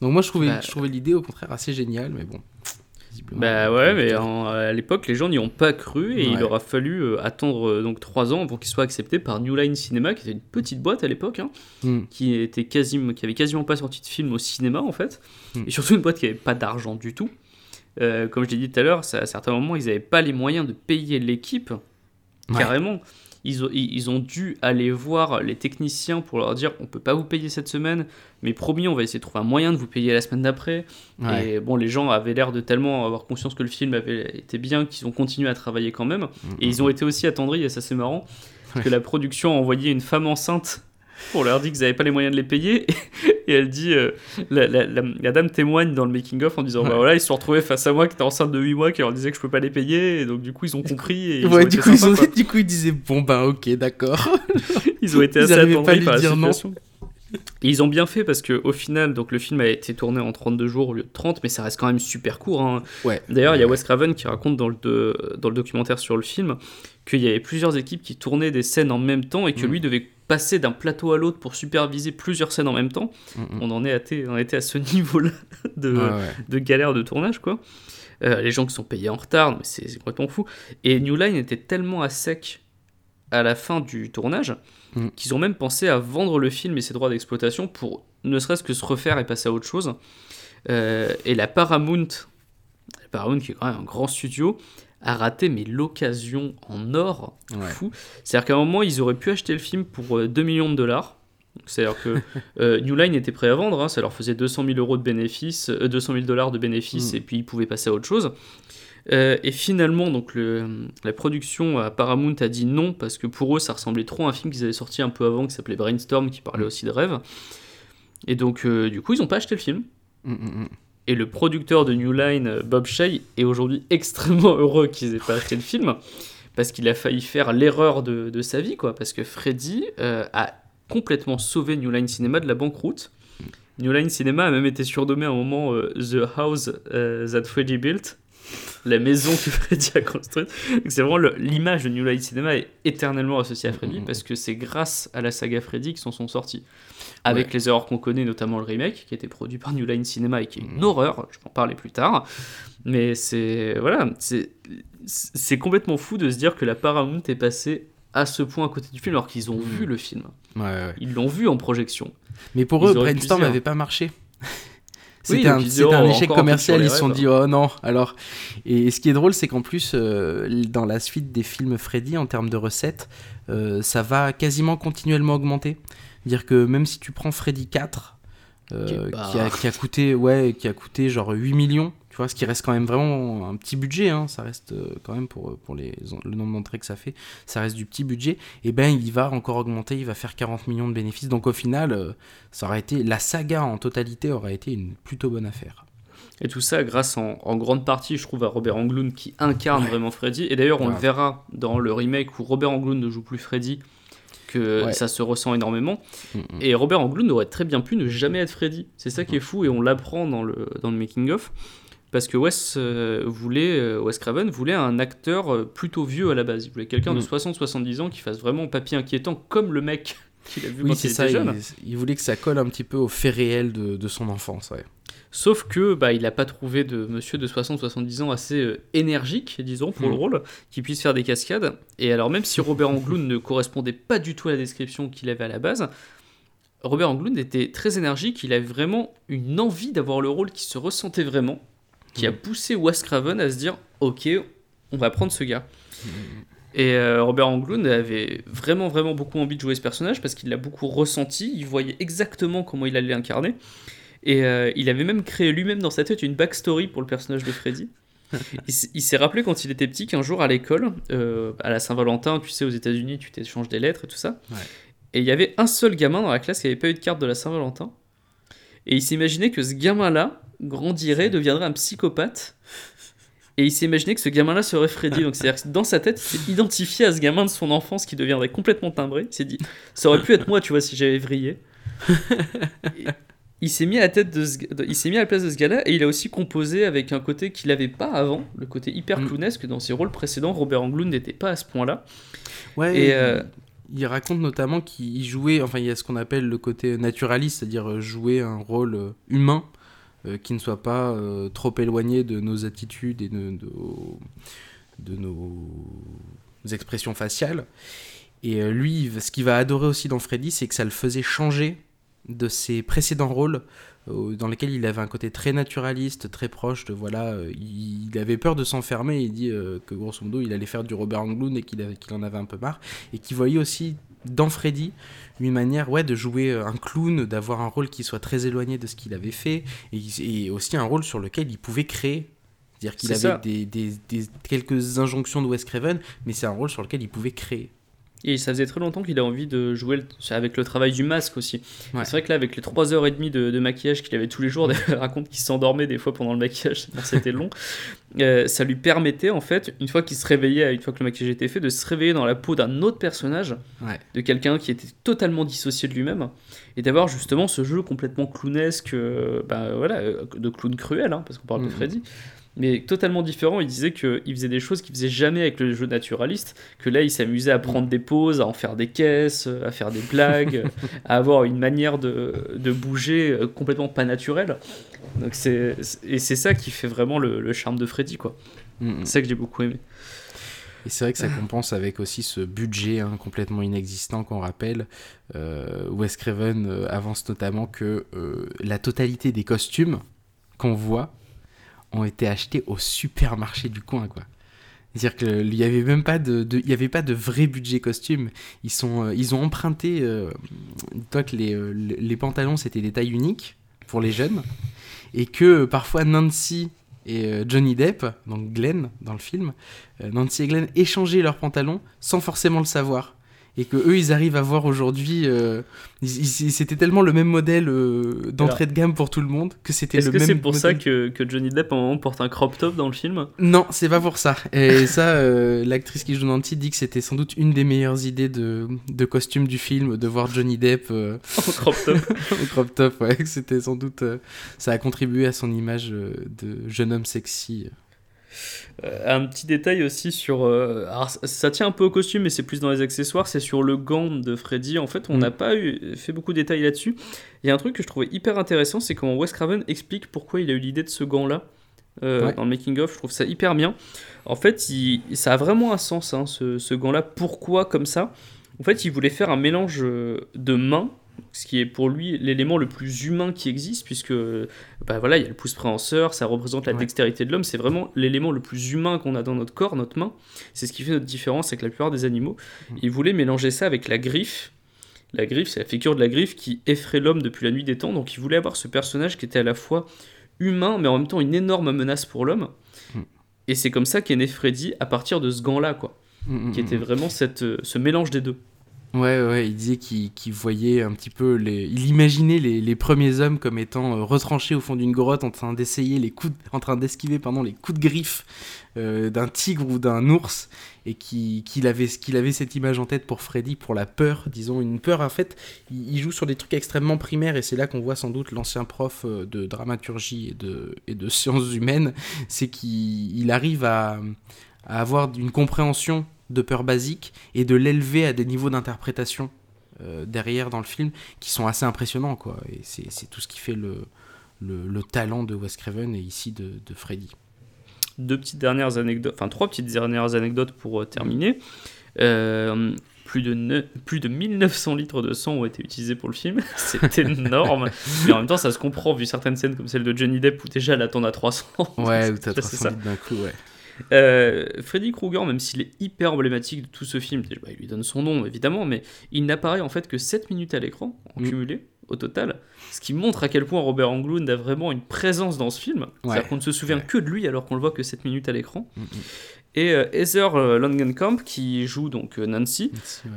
Donc moi je trouvais, Bah, je trouvais l'idée au contraire assez géniale, mais bon. Bah ouais, mais en- à l'époque, les gens n'y ont pas cru et il aura fallu euh, attendre euh, donc trois ans avant qu'il soit accepté par New Line Cinema, qui était une petite boîte à l'époque, hein, Hmm. qui était quasiment, qui avait quasiment pas sorti de film au cinéma en fait, Hmm. et surtout une boîte qui avait pas d'argent du tout. Euh, comme je l'ai dit tout à l'heure, à certains moments, ils n'avaient pas les moyens de payer l'équipe, Ouais. carrément. Ils ont, ils ils ont dû aller voir les techniciens pour leur dire on peut pas vous payer cette semaine, mais promis, on va essayer de trouver un moyen de vous payer la semaine d'après. Ouais. Et bon, les gens avaient l'air de tellement avoir conscience que le film avait été bien qu'ils ont continué à travailler quand même. Et ils ont été aussi attendris, et ça c'est marrant, que la production a envoyé une femme enceinte On leur dit qu'ils n'avaient pas les moyens de les payer. Et elle dit euh, la, la- la- la dame témoigne dans le making-of en disant Bah voilà, ils se sont retrouvés face à moi qui était enceinte de 8 mois, qui leur disait que je peux pas les payer. Et donc, du coup, ils ont compris. Et ils, ont ouais, été du coup, ils sympas, ont- quoi. du coup, ils disaient bon ben ok, d'accord. Ils ont été Ils assez pas attendris lui par la dire non. situation. Et ils ont bien fait parce que au final, donc le film a été tourné en 32 jours au lieu de 30, mais ça reste quand même super court. hein. Ouais. D'ailleurs, il y a. Wes Craven qui raconte dans le, de- dans le documentaire sur le film qu'il y avait plusieurs équipes qui tournaient des scènes en même temps et que Mm. lui devait passer d'un plateau à l'autre pour superviser plusieurs scènes en même temps. On en est à, on était à ce niveau-là de, ouais. de galère de tournage, quoi. Euh, les gens qui sont payés en retard, mais c'est c'est complètement fou. Et New Line était tellement à sec à la fin du tournage Mm. qu'ils ont même pensé à vendre le film et ses droits d'exploitation pour ne serait-ce que se refaire et passer à autre chose. Euh, et la Paramount, la Paramount qui est quand même un grand studio, a raté mais l'occasion en or Ouais. fou. C'est-à-dire qu'à un moment, ils auraient pu acheter le film pour euh, 2 millions de dollars. C'est-à-dire que euh, New Line était prêt à vendre, hein, ça leur faisait 200 000 euros de bénéfices, euh, 200 000 dollars de bénéfices, Mm. et puis ils pouvaient passer à autre chose. Euh, et finalement, donc le, la production à Paramount a dit non parce que pour eux, ça ressemblait trop à un film qu'ils avaient sorti un peu avant qui s'appelait Brainstorm, qui parlait aussi de rêve. Et donc, euh, du coup, ils n'ont pas acheté le film. Mm, mm, mm. Et le producteur de New Line, euh, Bob Shea, est aujourd'hui extrêmement heureux qu'ils aient pas acheté le film, parce qu'il a failli faire l'erreur de, de sa vie, quoi. Parce que Freddy euh, a complètement sauvé New Line Cinema de la banqueroute. New Line Cinema a même été surnommé à un moment euh, The House euh, That Freddy Built, la maison que Freddy a construite. C'est vraiment l'image de New Line Cinema est éternellement associée à Freddy, Mhm. parce que c'est grâce à la saga Freddy qu'ils s'en sont sortis avec Ouais. les erreurs qu'on connaît, notamment le remake, qui a été produit par New Line Cinema et qui est une Mhm. horreur, je vais en parler plus tard. Mais c'est. Voilà, c'est complètement fou de se dire que la Paramount est passée à ce point à côté du film alors qu'ils ont Mhm. vu le film. Ouais, ouais. Ils l'ont vu en projection. Mais pour Ils eux, Brainstorm n'avait pas marché. C'était un, échec commercial, ils se sont dit oh non. Alors, et ce qui est drôle, c'est qu'en plus, euh, dans la suite des films Freddy, en termes de recettes, euh, ça va quasiment continuellement augmenter. Dire que même si tu prends Freddy 4, euh, Qui pas- qui, a, qui a coûté, ouais, qui a coûté genre 8 millions, tu vois, ce qui reste quand même vraiment un petit budget, hein, ça reste euh, quand même pour, pour les, le nombre d'entrées que ça fait, ça reste du petit budget, et ben il va encore augmenter, il va faire 40 millions de bénéfices, donc au final, euh, ça aurait été, la saga en totalité aurait été une plutôt bonne affaire. Et tout ça grâce en, en grande partie, je trouve, à Robert Englund qui incarne Ouais. vraiment Freddy. Et d'ailleurs, on le verra dans le remake où Robert Englund ne joue plus Freddy, que Ouais. ça se ressent énormément. Mm, mm. Et Robert Englund aurait très bien pu ne jamais être Freddy. C'est ça qui est fou et on l'apprend dans le, dans le making-of. Parce que Wes, euh, voulait, euh, Wes Craven voulait un acteur euh, plutôt vieux à la base. Il voulait quelqu'un de Mm. 60-70 ans qui fasse vraiment papier inquiétant comme le mec qu'il a vu Oui, quand il ça, était il, jeune. il voulait que ça colle un petit peu au fait réel de, de son enfance, ouais. Sauf que bah, il n'a pas trouvé de monsieur de 60-70 ans assez euh, énergique, disons, pour le Mm. rôle, qui puisse faire des cascades. Et alors, même si Robert Englund ne correspondait pas du tout à la description qu'il avait à la base, Robert Englund était très énergique. Il avait vraiment une envie d'avoir le rôle qui se ressentait vraiment, qui a Mm. poussé Wes Craven à se dire Ok, on va prendre ce gars. Et euh, Robert Englund avait vraiment, vraiment beaucoup envie de jouer ce personnage parce qu'il l'a beaucoup ressenti. Il voyait exactement comment il allait l'incarner. Et euh, il avait même créé lui-même dans sa tête une backstory pour le personnage de Freddy. il s'est rappelé quand il était petit qu'un jour à l'école, euh, à la Saint-Valentin, tu sais, aux États-Unis, tu t'échanges des lettres et tout ça. Ouais. Et il y avait un seul gamin dans la classe qui n'avait pas eu de carte de la Saint-Valentin. Et il s'imaginait que ce gamin-là grandirait, deviendrait un psychopathe. Et il imaginé que ce gamin-là serait Freddy. Donc, c'est-à-dire que dans sa tête, il s'est identifié à ce gamin de son enfance qui deviendrait complètement timbré. Il s'est dit, ça aurait pu être moi, tu vois, si j'avais vrillé. Il s'est mis à la tête de, ce- de- il s'est mis à la place de ce gars-là et il a aussi composé avec un côté qu'il n'avait pas avant, le côté hyper Mm. clownesque. Dans ses rôles précédents, Robert Englund n'était pas à ce point-là. Ouais, Et, euh, il raconte notamment qu'il jouait, enfin il y a ce qu'on appelle le côté naturaliste, c'est-à-dire euh, jouer un rôle euh, humain euh, qui ne soit pas euh, trop éloigné de nos attitudes et de, de, de nos expressions faciales. Et lui, ce qu'il va adorer aussi dans Freddy, c'est que ça le faisait changer de ses précédents rôles euh, dans lesquels il avait un côté très naturaliste, très proche de voilà, euh, il, il avait peur de s'enfermer, il dit euh, que grosso modo il allait faire du Robert Englund et qu'il qu'il en avait un peu marre et qui voyait aussi dans Freddy une manière ouais, de jouer un clown, d'avoir un rôle qui soit très éloigné de ce qu'il avait fait, et, et aussi un rôle sur lequel il pouvait créer. C'est-à-dire qu'il avait ça. des, des- des- quelques injonctions de Wes Craven, mais c'est un rôle sur lequel il pouvait créer. Et ça faisait très longtemps qu'il a envie de jouer le- avec le travail du masque aussi. Ouais. C'est vrai que là, avec les 3h30 de, de maquillage qu'il avait tous les jours, il raconte qu'il s'endormait des fois pendant le maquillage, c'était long. Euh, ça lui permettait, en fait, une fois qu'il se réveillait, une fois que le maquillage était fait, de se réveiller dans la peau d'un autre personnage, Ouais. de quelqu'un qui était totalement dissocié de lui-même, et d'avoir justement ce jeu complètement clownesque, euh, bah, voilà, euh, de clown cruel, hein, parce qu'on parle de Mhm. Freddy. Mais totalement différent, il disait qu'il faisait des choses qu'il faisait jamais avec le jeu naturaliste, que là il s'amusait à prendre des pauses, à en faire des caisses, à faire des blagues, à avoir une manière de, de bouger euh, complètement pas naturelle. Donc c'est et c'est ça qui fait vraiment le, le charme de Freddy quoi. Mm, mm. C'est ça que j'ai beaucoup aimé. Et c'est vrai que ça compense avec aussi ce budget hein, complètement inexistant qu'on rappelle. Euh, Wes Craven euh, avance notamment que euh, la totalité des costumes qu'on voit ont été achetés au supermarché du coin, quoi. C'est-à-dire qu'il n'y avait même pas de, vrai budget costume. Ils, euh, ont emprunté, euh, dis-toi que les, euh, les pantalons c'était des tailles uniques pour les jeunes, et que parfois Nancy et Johnny Depp, donc Glenn dans le film, Nancy et Glenn échangeaient leurs pantalons sans forcément le savoir. Et que eux, ils arrivent à voir aujourd'hui. euh, c'était tellement le même modèle euh, d'entrée de gamme pour tout le monde que c'était Est-ce le que même. c'est pour ça que, que Johnny Depp à un moment porte un crop top dans le film Non, c'est pas pour ça. Et ça, euh, l'actrice qui joue Nancy dit que c'était sans doute une des meilleures idées de, de costume du film, de voir Johnny Depp En crop top. au crop top. Ouais, que c'était sans doute. ça a contribué à son image de jeune homme sexy. Euh, un petit détail aussi sur. euh, alors, ça, tient un peu au costume, mais c'est plus dans les accessoires. C'est sur le gant de Freddy. En fait, on Mm. n'a pas eu, fait beaucoup de détails là-dessus. Il y a un truc que je trouvais hyper intéressant c'est comment Wes Craven explique pourquoi il a eu l'idée de ce gant-là. euh, Ouais. Dans le making-of, je trouve ça hyper bien. En fait, il- ça a vraiment un sens, hein, ce, ce gant-là. Pourquoi comme ça? En fait, il voulait faire un mélange de mains, ce qui est pour lui l'élément le plus humain qui existe, puisque bah voilà, il y a le pouce préhenseur, ça représente la Ouais. dextérité de l'homme, c'est vraiment l'élément le plus humain qu'on a dans notre corps, notre main. C'est ce qui fait notre différence avec la plupart des animaux. Mm. Il voulait mélanger ça avec la griffe. La griffe, c'est la figure de la griffe qui effraie l'homme depuis la nuit des temps, donc il voulait avoir ce personnage qui était à la fois humain, mais en même temps une énorme menace pour l'homme. Mm. Et c'est comme ça qu'est né Freddy à partir de ce gant-là, quoi, Mm, qui était vraiment cette, euh, ce mélange des deux. Ouais, ouais, il disait qu'il voyait un petit peu les. Il imaginait les, premiers hommes comme étant euh, retranchés au fond d'une grotte en train d'essayer les coups. de- en train d'esquiver, pardon, les coups de griffe euh, d'un tigre ou d'un ours. Et qui- qu'il avait, cette image en tête pour Freddy, pour la peur, disons, une peur. En fait, il, joue sur des trucs extrêmement primaires et c'est là qu'on voit sans doute l'ancien prof euh, de dramaturgie et de, sciences humaines. C'est qu'il il arrive à avoir une compréhension de peur basique et de l'élever à des niveaux d'interprétation euh, derrière dans le film qui sont assez impressionnants quoi et c'est tout ce qui fait le, le, le talent de Wes Craven et ici de, de Freddy deux petites dernières anecdotes, enfin trois petites dernières anecdotes pour euh, terminer. Euh, plus, de ne- plus de 1900 litres de sang ont été utilisés pour le film, c'est énorme. Mais en même temps, ça se comprend vu certaines scènes comme celle de Johnny Depp où déjà elle attend à 300. ouais ou t'as Ça, c'est 300 ça. litres d'un coup ouais Euh, Freddy Krueger, même s'il est hyper emblématique de tout ce film, bah, il lui donne son nom évidemment, mais il n'apparaît en fait que 7 minutes à l'écran en Mm. cumulé au total, ce qui montre à quel point Robert Englund a vraiment une présence dans ce film. C'est-à-dire qu'on ne se souvient Ouais. que de lui alors qu'on le voit que 7 minutes à l'écran. Mm, mm. Et euh, Heather euh, Langenkamp, qui joue donc euh, Nancy, ouais.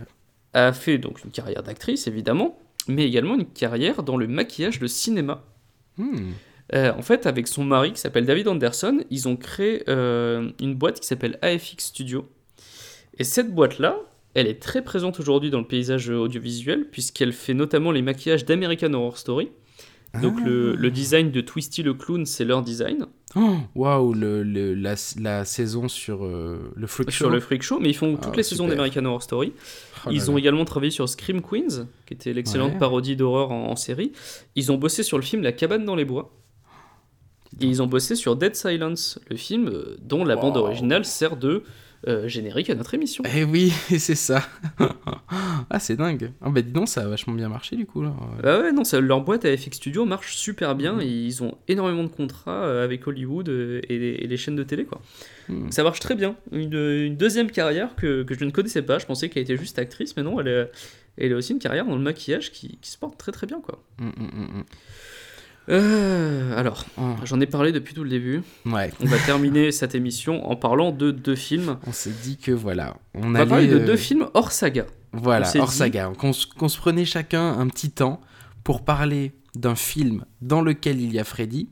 a fait donc une carrière d'actrice évidemment, mais également une carrière dans le maquillage de cinéma. Hmm. Euh, en fait, avec son mari qui s'appelle David Anderson, ils ont créé euh, une boîte qui s'appelle AFX Studio. Et cette boîte-là, elle est très présente aujourd'hui dans le paysage audiovisuel, puisqu'elle fait notamment les maquillages d'American Horror Story. Donc Ah. le, le design de Twisty le clown, c'est leur design. Oh, waouh le, le- la, la saison sur euh, le freak Sur show. le Freak Show, mais ils font toutes Ah, les saisons d'American Horror Story. Oh Ils ont là. également travaillé sur Scream Queens, qui était l'excellente Ouais. parodie d'horreur en, en série. Ils ont bossé sur le film La cabane dans les bois. Et ils ont bossé sur Dead Silence, le film euh, dont la bande originale sert de euh, générique à notre émission. Eh oui, c'est ça. ah, c'est dingue. Ah, bah dis donc, ça a vachement bien marché du coup là. Ah ouais, non, ça- leur boîte à FX Studio marche super bien et ils ont énormément de contrats euh, avec Hollywood et les, et les chaînes de télé. Quoi. Donc ça marche très bien. Une, une deuxième carrière que, que je ne connaissais pas. Je pensais qu'elle était juste actrice, mais non, elle, a aussi une carrière dans le maquillage qui, qui se porte très très bien. Quoi. Hmm. Euh, alors, Oh, j'en ai parlé depuis tout le début. Ouais, On va terminer cette émission en parlant de deux films. on s'est dit que voilà, on On va allait. parler de euh, deux films hors saga. Voilà, hors dit- saga. Qu'on se prenait chacun un petit temps pour parler d'un film dans lequel il y a Freddy,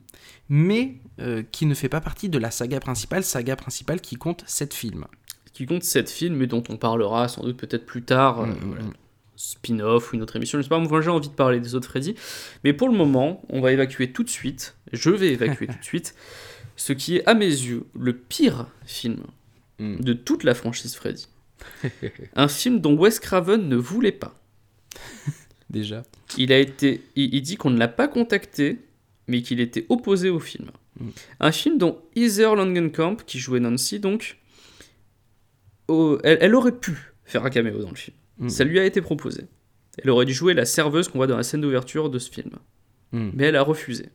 mais euh, qui ne fait pas partie de la saga principale, saga principale qui compte 7 films. qui compte 7 films et dont on parlera sans doute peut-être plus tard. euh, Mm, mm, voilà. Spin-off ou une autre émission, je sais pas, moi j'ai envie de parler des autres Freddy. Mais pour le moment, on va évacuer tout de suite, je vais évacuer tout de suite, ce qui est à mes yeux le pire film Mm. de toute la franchise Freddy. Un film dont Wes Craven ne voulait pas. Déjà. Il a été, il, il dit qu'on ne l'a pas contacté, mais qu'il était opposé au film. Mm. Un film dont Heather Langenkamp, qui jouait Nancy, donc, elle, elle aurait pu faire un caméo dans le film. Mm. Ça lui a été proposé. Elle aurait dû jouer la serveuse qu'on voit dans la scène d'ouverture de ce film. Mm. Mais elle a refusé.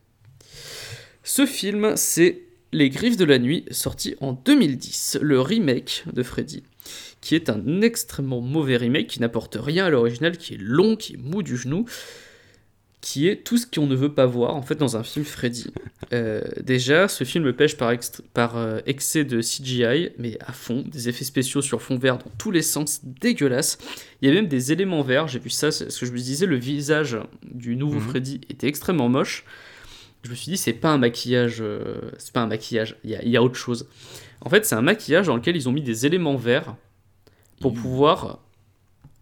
Ce film, c'est Les Griffes de la Nuit, sorti en 2010, le remake de Freddy, qui est un extrêmement mauvais remake qui n'apporte rien à l'original, qui est long, qui est mou du genou, qui est tout ce qu'on ne veut pas voir en fait dans un film Freddy. Euh, déjà, ce film pêche par, euh, excès de CGI, mais à fond, des effets spéciaux sur fond vert dans tous les sens, dégueulasse. Il y a même des éléments verts, j'ai vu ça, c'est ce que je me disais, le visage du nouveau Mhm. Freddy était extrêmement moche. Je me suis dit, c'est pas un maquillage, euh, c'est pas un maquillage, il y a, il y a autre chose. En fait, c'est un maquillage dans lequel ils ont mis des éléments verts pour Mmh. pouvoir,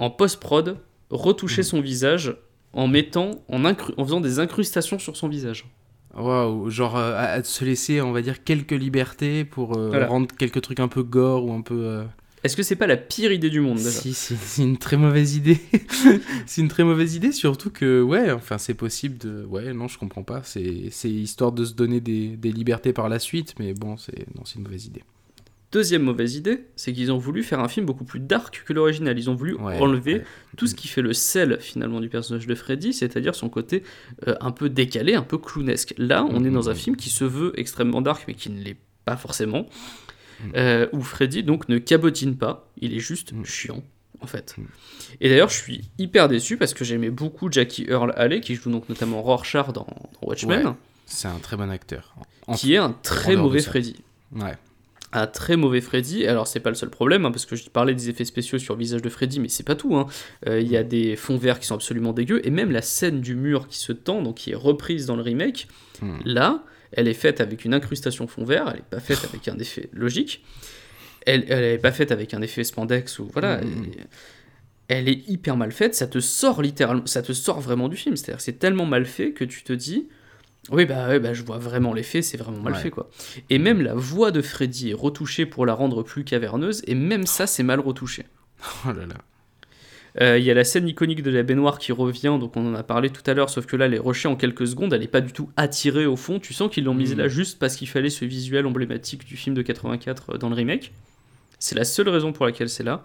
en post-prod, retoucher Mhm. son visage en mettant, en, incru- en faisant des incrustations sur son visage. Waouh, genre euh, à, à se laisser, on va dire, quelques libertés pour euh, Voilà. rendre quelques trucs un peu gore ou un peu. euh, Est-ce que c'est pas la pire idée du monde déjà? Si, si, c'est une très mauvaise idée. c'est une très mauvaise idée, surtout que, ouais, enfin, c'est possible de. Ouais, non, je comprends pas. C'est histoire de se donner des, des libertés par la suite, mais bon, c'est une mauvaise idée. Deuxième mauvaise idée, c'est qu'ils ont voulu faire un film beaucoup plus dark que l'original. Ils ont voulu Ouais, enlever ouais. tout ce qui fait le sel finalement du personnage de Freddy, c'est-à-dire son côté euh, un peu décalé, un peu clownesque. Là, on est dans un Mhm. film qui se veut extrêmement dark, mais qui ne l'est pas forcément. Mhm. euh, où Freddy donc ne cabotine pas, il est juste Mhm. chiant en fait. Et d'ailleurs, je suis hyper déçu parce que j'aimais beaucoup Jackie Earl Haley, qui joue donc notamment Rorschach dans, dans Watchmen, Ouais, C'est un très bon acteur. En- qui est un très mauvais. Freddy. Ouais. Un très mauvais Freddy. Alors c'est pas le seul problème, hein, parce que je parlais des effets spéciaux sur le visage de Freddy, mais c'est pas tout. hein. Euh, Il y a des fonds verts qui sont absolument dégueux, et même la scène du mur qui se tend, donc qui est reprise dans le remake, Hmm. là, elle est faite avec une incrustation fond vert, elle est pas faite avec un effet logique. Elle, elle est pas faite avec un effet spandex ou voilà. Mm, mm, elle- Elle est hyper mal faite, ça te sort littéralement, ça te sort vraiment du film. C'est-à-dire c'est tellement mal fait que tu te dis, oui bah, ouais, bah je vois vraiment l'effet, c'est vraiment mal Ouais. fait quoi. Et même la voix de Freddy est retouchée pour la rendre plus caverneuse, et même ça c'est mal retouché. Oh là là. Euh, Il y a la scène iconique de la baignoire qui revient, donc on en a parlé tout à l'heure, sauf que là, elle est rushée en quelques secondes, elle n'est pas du tout attirée au fond. Tu sens qu'ils l'ont mise Mhm. là juste parce qu'il fallait ce visuel emblématique du film de 84 euh, dans le remake. C'est la seule raison pour laquelle c'est là.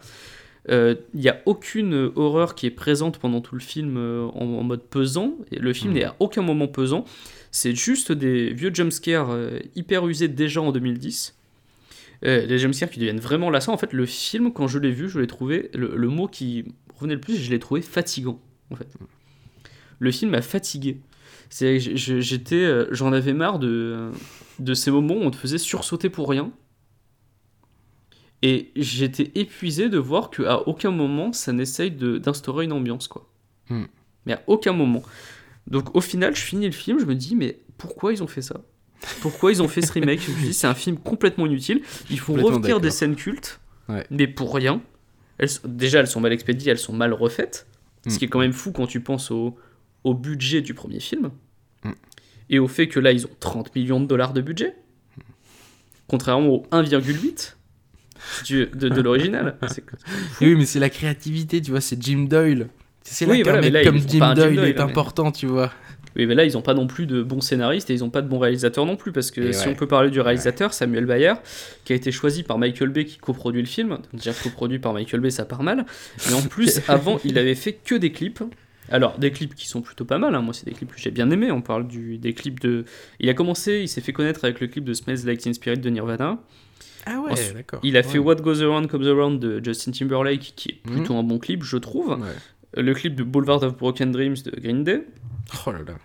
Euh, Il n'y a aucune euh, horreur qui est présente pendant tout le film euh, en, en mode pesant. Et le film Mhm. n'est à aucun moment pesant. C'est juste des vieux jumpscares euh, hyper usés déjà en 2010. Euh, des jumpscares qui deviennent vraiment lassants. En fait, le film, quand je l'ai vu, je l'ai trouvé, le, le mot qui revenait le plus, je l'ai trouvé fatigant. En fait. Le film m'a fatigué. J'étais, euh, j'en avais marre de, de ces moments où on te faisait sursauter pour rien. Et j'étais épuisé de voir qu'à aucun moment ça n'essaye d'instaurer une ambiance, quoi. Hmm. Mais à aucun moment. Donc au final, je finis le film, je me dis, mais pourquoi ils ont fait ça? Pourquoi ils ont fait ce remake? Je me dis, c'est un film complètement inutile. Il faut retenir des scènes cultes, Ouais. mais pour rien. Elles déjà, elles sont mal expédiées, elles sont mal refaites. Ce Hmm. qui est quand même fou quand tu penses au, au budget du premier film. Hmm. Et au fait que là, ils ont 30 millions de dollars de budget. Contrairement au 1,8 du- de, de l'original. Oui, mais c'est la créativité, tu vois, c'est Jim Doyle. C'est là Oui, qu'un voilà, là, comme Jim Doyle Doyle, est mais- important, tu vois. Oui, mais là, ils n'ont pas non plus de bons scénaristes et ils n'ont pas de bons réalisateurs non plus. Parce que Et si ouais. on peut parler du réalisateur, Samuel Bayer, qui a été choisi par Michael Bay, qui coproduit le film. Donc, déjà, coproduit par Michael Bay, ça part mal. Mais en plus, avant, il avait fait que des clips. Alors, des clips qui sont plutôt pas mal. hein. Moi, c'est des clips que j'ai bien aimés. On parle du, des clips de. Il a commencé, il s'est fait connaître avec le clip de Smells Like Teen Spirit de Nirvana. Ah ouais, Ensuite, d'accord. Il a fait. What Goes Around Comes Around de Justin Timberlake, qui est Mhm. plutôt un bon clip, je trouve. Ouais. Le clip de Boulevard of Broken Dreams de Green Day. Oh là là.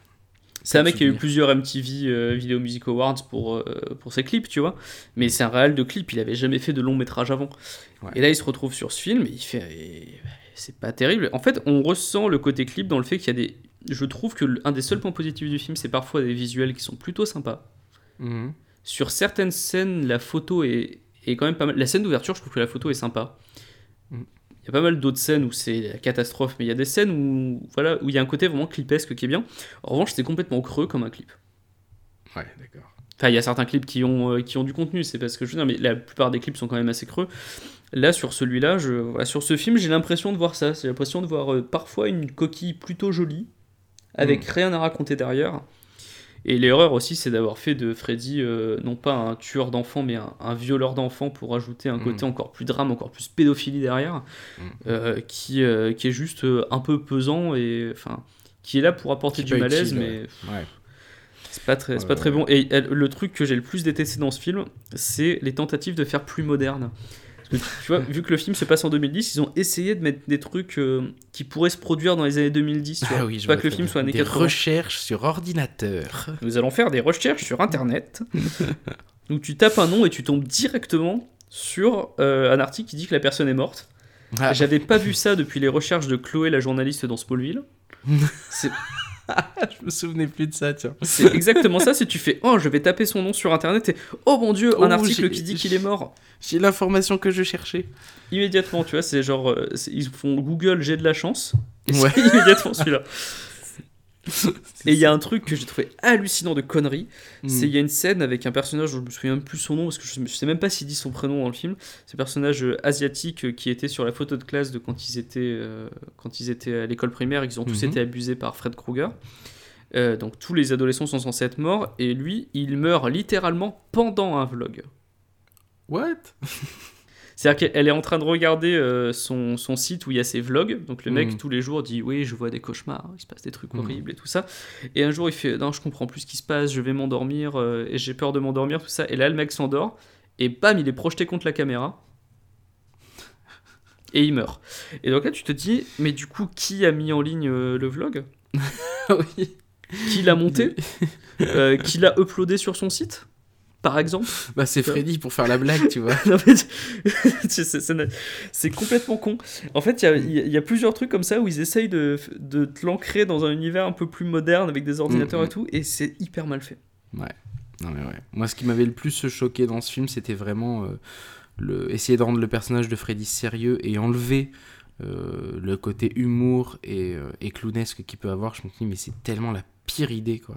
C'est un mec qui a eu plusieurs MTV euh, Video Music Awards pour, euh, pour ses clips, tu vois. Mais c'est un réel de clip, il avait jamais fait de long métrage avant. Ouais. Et là, il se retrouve sur ce film et il fait. et- c'est pas terrible. En fait, on ressent le côté clip dans le fait qu'il y a des. Je trouve que un des seuls points positifs du film, c'est parfois des visuels qui sont plutôt sympas. Mhm. Sur certaines scènes, la photo est, est quand même pas mal. La scène d'ouverture, je trouve que la photo est sympa. Mm. Il y a pas mal d'autres scènes où c'est la catastrophe, mais il y a des scènes où voilà où il y a un côté vraiment clipesque qui est bien. En revanche, c'est complètement creux comme un clip. Ouais, d'accord. Enfin, il y a certains clips qui ont, euh, qui ont du contenu, c'est parce que je veux dire, mais la plupart des clips sont quand même assez creux. Là, sur celui-là, je, voilà, sur ce film, j'ai l'impression de voir ça. J'ai l'impression de voir euh, parfois une coquille plutôt jolie, avec rien à raconter derrière. Et l'erreur aussi, c'est d'avoir fait de Freddy euh, non pas un tueur d'enfants, mais un, un violeur d'enfants pour ajouter un côté encore plus drame, encore plus pédophilie derrière, Mm. euh, qui, euh, qui est juste un peu pesant et enfin qui est là pour apporter du malaise, utile, mais Ouais. c'est pas très, c'est pas très bon. Et elle- le truc que j'ai le plus détesté dans ce film, c'est les tentatives de faire plus moderne. Parce que, tu vois, vu que le film se passe en 2010, ils ont essayé de mettre des trucs euh, qui pourraient se produire dans les années 2010. Tu vois. Ah oui, je pas que le film soit années Des 80. recherches sur ordinateur. Nous allons faire des recherches sur Internet. Donc tu tapes un nom et tu tombes directement sur euh, un article qui dit que la personne est morte. Ah, J'avais pas vu ça depuis les recherches de Chloé, la journaliste dans Smallville. C'est je me souvenais plus de ça, tiens. c'est exactement ça. Si tu fais Oh, je vais taper son nom sur Internet et Oh mon dieu, un Oh, article qui dit qu'il est mort. J'ai l'information que je cherchais. Immédiatement, tu vois, c'est genre. euh, ils font Google, j'ai de la chance. Et Ouais. c'est immédiatement celui-là. Et il y a un truc que j'ai trouvé hallucinant de conneries. Hmm. C'est il y a une scène avec un personnage, je me souviens même plus son nom parce que je, je sais même pas s'il dit son prénom dans le film. C'est un personnage euh, asiatique euh, qui était sur la photo de classe de quand ils étaient, euh, quand ils étaient à l'école primaire. Ils ont tous Mhm. été abusés par Fred Krueger. Euh, donc tous les adolescents sont censés être morts et lui, il meurt littéralement pendant un vlog. What? C'est-à-dire qu'elle est en train de regarder euh, son, son site où il y a ses vlogs. Donc le mec, Mhm. tous les jours, dit Oui, je vois des cauchemars, il se passe des trucs Mhm. horribles et tout ça. Et un jour, il fait Non, je comprends plus ce qui se passe, je vais m'endormir euh, et j'ai peur de m'endormir, tout ça. Et là, le mec s'endort et bam, il est projeté contre la caméra. Et il meurt. Et donc là, tu te dis Mais du coup, qui a mis en ligne euh, le vlog? Oui. Qui l'a monté? Qui l'a uploadé sur son site? Par exemple Bah, c'est Freddy pour faire la blague, tu vois. C'est complètement con. En fait, il y a- y, plusieurs trucs comme ça où ils essayent de, de te l'ancrer dans un univers un peu plus moderne avec des ordinateurs Mm, et tout, et c'est hyper mal fait. Non mais ouais. Moi, ce qui m'avait le plus choqué dans ce film, c'était vraiment euh, le essayer de rendre le personnage de Freddy sérieux et enlever euh, le côté humour et, euh, et clownesque qu'il peut avoir. Je me dis mais c'est tellement la pire idée quoi.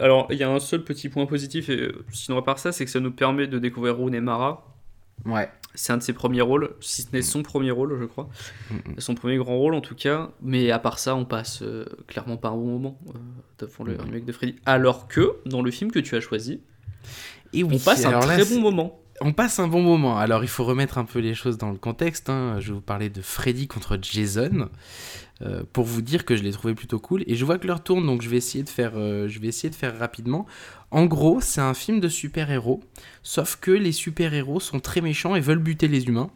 Alors, il y a un seul petit point positif, et euh, sinon à part ça, c'est que ça nous permet de découvrir Rune et Mara. Ouais. C'est un de ses premiers rôles, si ce n'est son premier rôle, je crois. Mm, Son premier grand rôle en tout cas. Mais à part ça, on passe euh, clairement pas un bon moment euh, devant le Mm. remake de Freddy. Alors que, dans le film que tu as choisi, Et oui, on passe un là, très bon moment. On passe un bon moment. Alors, il faut remettre un peu les choses dans le contexte. hein. Je vais vous parler de Freddy contre Jason euh, pour vous dire que je l'ai trouvé plutôt cool. Et je vois que l'heure tourne, donc je vais essayer de faire, euh, je vais essayer de faire rapidement. En gros, c'est un film de super-héros, sauf que les super-héros sont très méchants et veulent buter les humains.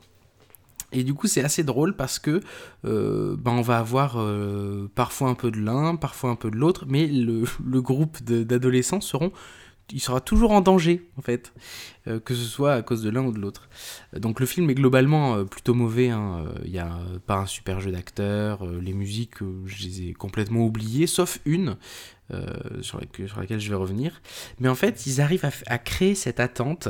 Et du coup, c'est assez drôle parce que euh, ben, on va avoir parfois un peu de l'un, parfois un peu de l'autre, mais le, le groupe d'adolescents seront, il sera toujours en danger en fait, euh, que ce soit à cause de l'un ou de l'autre. Donc le film est globalement euh, plutôt mauvais. hein. Il n'y a pas un super jeu d'acteurs, euh, les musiques, je les ai complètement oubliées, sauf une sur, laquelle, je vais revenir. Mais en fait, ils arrivent à, créer cette attente.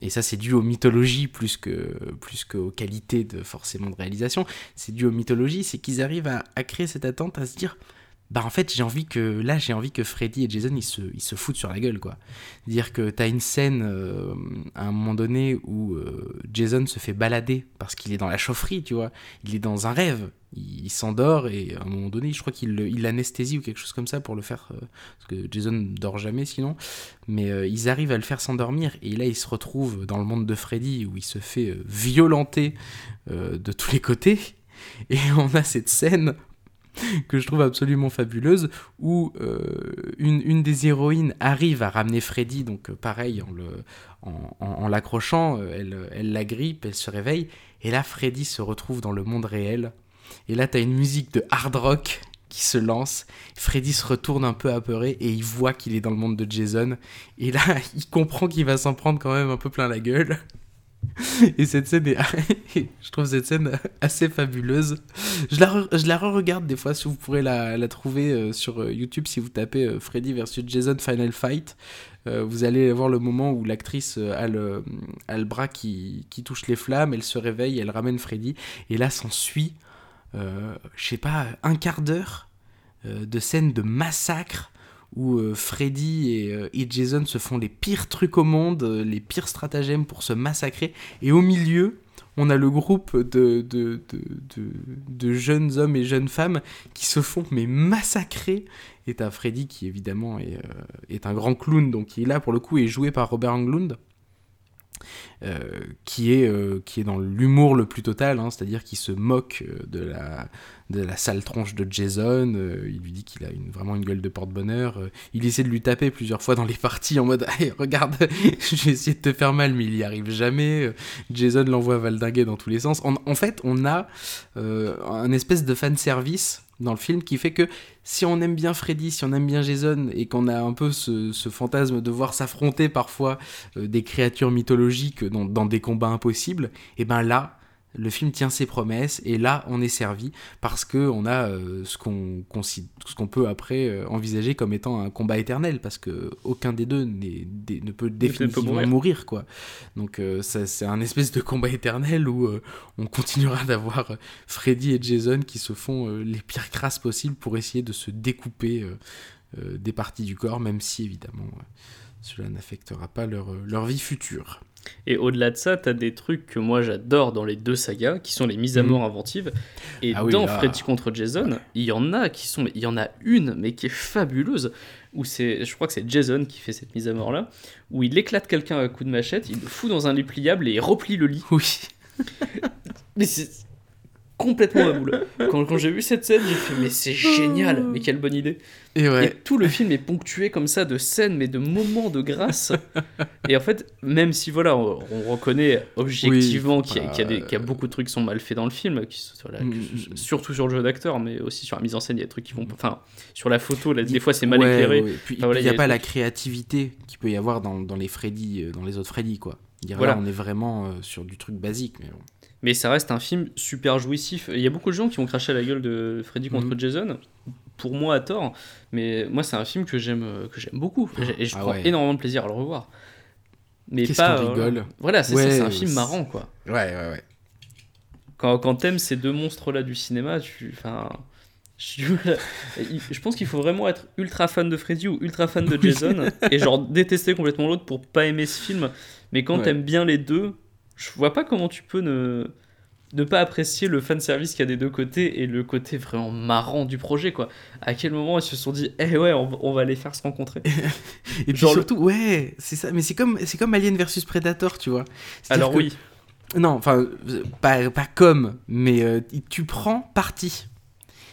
Et ça, c'est dû aux mythologies plus que plus qu'aux qualités de forcément de réalisation. C'est dû aux mythologies, c'est qu'ils arrivent à créer cette attente, à se dire, bah en fait, j'ai envie que là, j'ai envie que Freddy et Jason ils se, ils se foutent sur la gueule, quoi. Dire que t'as une scène euh, à un moment donné où euh, Jason se fait balader parce qu'il est dans la chaufferie, tu vois. Il est dans un rêve. Il, s'endort et à un moment donné, je crois qu'il il l'anesthésie ou quelque chose comme ça pour le faire. euh, parce que Jason dort jamais sinon. Mais ils arrivent à le faire s'endormir et là, il se retrouve dans le monde de Freddy où il se fait violenter de tous les côtés. Et on a cette scène que je trouve absolument fabuleuse où euh, une, une des héroïnes arrive à ramener Freddy, donc euh, pareil, en, en, l'accrochant, euh, elle, elle l'agrippe, elle se réveille, et là Freddy se retrouve dans le monde réel, et là t'as une musique de hard rock qui se lance, Freddy se retourne un peu apeuré, et il voit qu'il est dans le monde de Jason, et là il comprend qu'il va s'en prendre quand même un peu plein la gueule. Et cette scène est... je trouve cette scène assez fabuleuse. Je la, re- je la re-regarde des fois si vous pourrez la, la trouver euh, sur euh, YouTube si vous tapez euh, Freddy versus Jason Final Fight. Vous allez voir le moment où l'actrice a, le, a le bras qui, qui touche les flammes, elle se réveille, elle ramène Freddy. Et là s'ensuit, je sais pas, un quart d'heure de scène de massacre où euh, Freddy et, euh, et Jason se font les pires trucs au monde, euh, les pires stratagèmes pour se massacrer. Et au milieu, on a le groupe de, de, de, de- jeunes hommes et jeunes femmes qui se font mais massacrer. Et t'as Freddy qui évidemment est, est un grand clown, donc est là pour le coup est joué par Robert Englund. Euh, qui, est, euh, qui est dans l'humour le plus total, hein, c'est-à-dire qui se moque euh, de la, de la sale tronche de Jason, il lui dit qu'il a vraiment une gueule de porte-bonheur, il essaie de lui taper plusieurs fois dans les parties en mode hey, regarde, je vais essayer de te faire mal, mais il y arrive jamais, Jason l'envoie valdinguer dans tous les sens. En, en fait, on a un espèce de fan service dans le film qui fait que si on aime bien Freddy, si on aime bien Jason et qu'on a un peu ce, fantasme de voir s'affronter parfois euh, des créatures mythologiques dans, dans des combats impossibles, et ben là, le film tient ses promesses et là, on est servi parce que on a euh, ce qu'on consi- ce qu'on peut après euh, envisager comme étant un combat éternel parce que aucun des deux des- ne peut définitivement mourir. mourir. quoi. Donc euh, ça, c'est un espèce de combat éternel où euh, on continuera d'avoir Freddy et Jason qui se font les pires crasses possibles pour essayer de se découper des parties du corps, même si évidemment cela n'affectera pas leur, euh, leur vie future. Et au-delà de ça, t'as des trucs que moi j'adore dans les deux sagas, qui sont les mises à Mhm. mort inventives. Et Ah oui, dans là. Freddy contre Jason, il y en a qui sont, il y en a une, mais qui est fabuleuse, où c'est, je crois que c'est Jason qui fait cette mise à mort là, où il éclate quelqu'un à coup de machette, il le fout dans un lit pliable et il replie le lit. Oui. Mais c'est complètement ma boule. Quand, quand j'ai vu cette scène, j'ai fait mais c'est génial, mais quelle bonne idée. Et ouais. Et tout le film est ponctué comme ça de scènes, mais de moments de grâce. et en fait, même si voilà, on, on reconnaît objectivement Oui, qu'il y, y bah, qu'il y a beaucoup de trucs qui sont mal faits dans le film, qui, sont- voilà, Mm, que- mm, surtout sur le jeu d'acteur, mais aussi sur la mise en scène, il y a des trucs qui vont. Enfin, sur la photo, là, des fois c'est mal Ouais, éclairé. ouais. Puis Enfin, voilà, il n'y a, il y a pas la créativité qu'il peut y avoir dans, dans les Freddy, euh, dans les autres Freddy, quoi. Dire, Voilà. Là, on est vraiment euh, sur du truc basique. Mais bon. Mais ça reste un film super jouissif. Il y a beaucoup de gens qui ont craché à la gueule de Freddy contre Mhm. Jason. Pour moi, à tort. Mais moi, c'est un film que j'aime que j'aime beaucoup. Et je Ah prends ouais. énormément de plaisir à le revoir. Mais Qu'est-ce pas. qu'on euh, rigole. Voilà, c'est Ouais, un film marrant, quoi. Ouais, ouais, ouais. Quand, quand t'aimes ces deux monstres-là du cinéma, tu. Enfin. Je, je pense qu'il faut vraiment être ultra fan de Freddy ou ultra fan de Jason et genre détester complètement l'autre pour pas aimer ce film. Mais quand Ouais. t'aimes bien les deux, je vois pas comment tu peux ne, ne pas apprécier le fanservice qu'il y a des deux côtés et le côté vraiment marrant du projet quoi. À quel moment ils se sont dit, eh ouais, on, va- on va les faire se rencontrer? Et puis Genre le- surtout, ouais, c'est ça. Mais c'est comme, c'est comme Alien versus Predator, tu vois. Alors que- oui, Non, enfin, euh, pas, pas comme, mais euh, tu prends parti.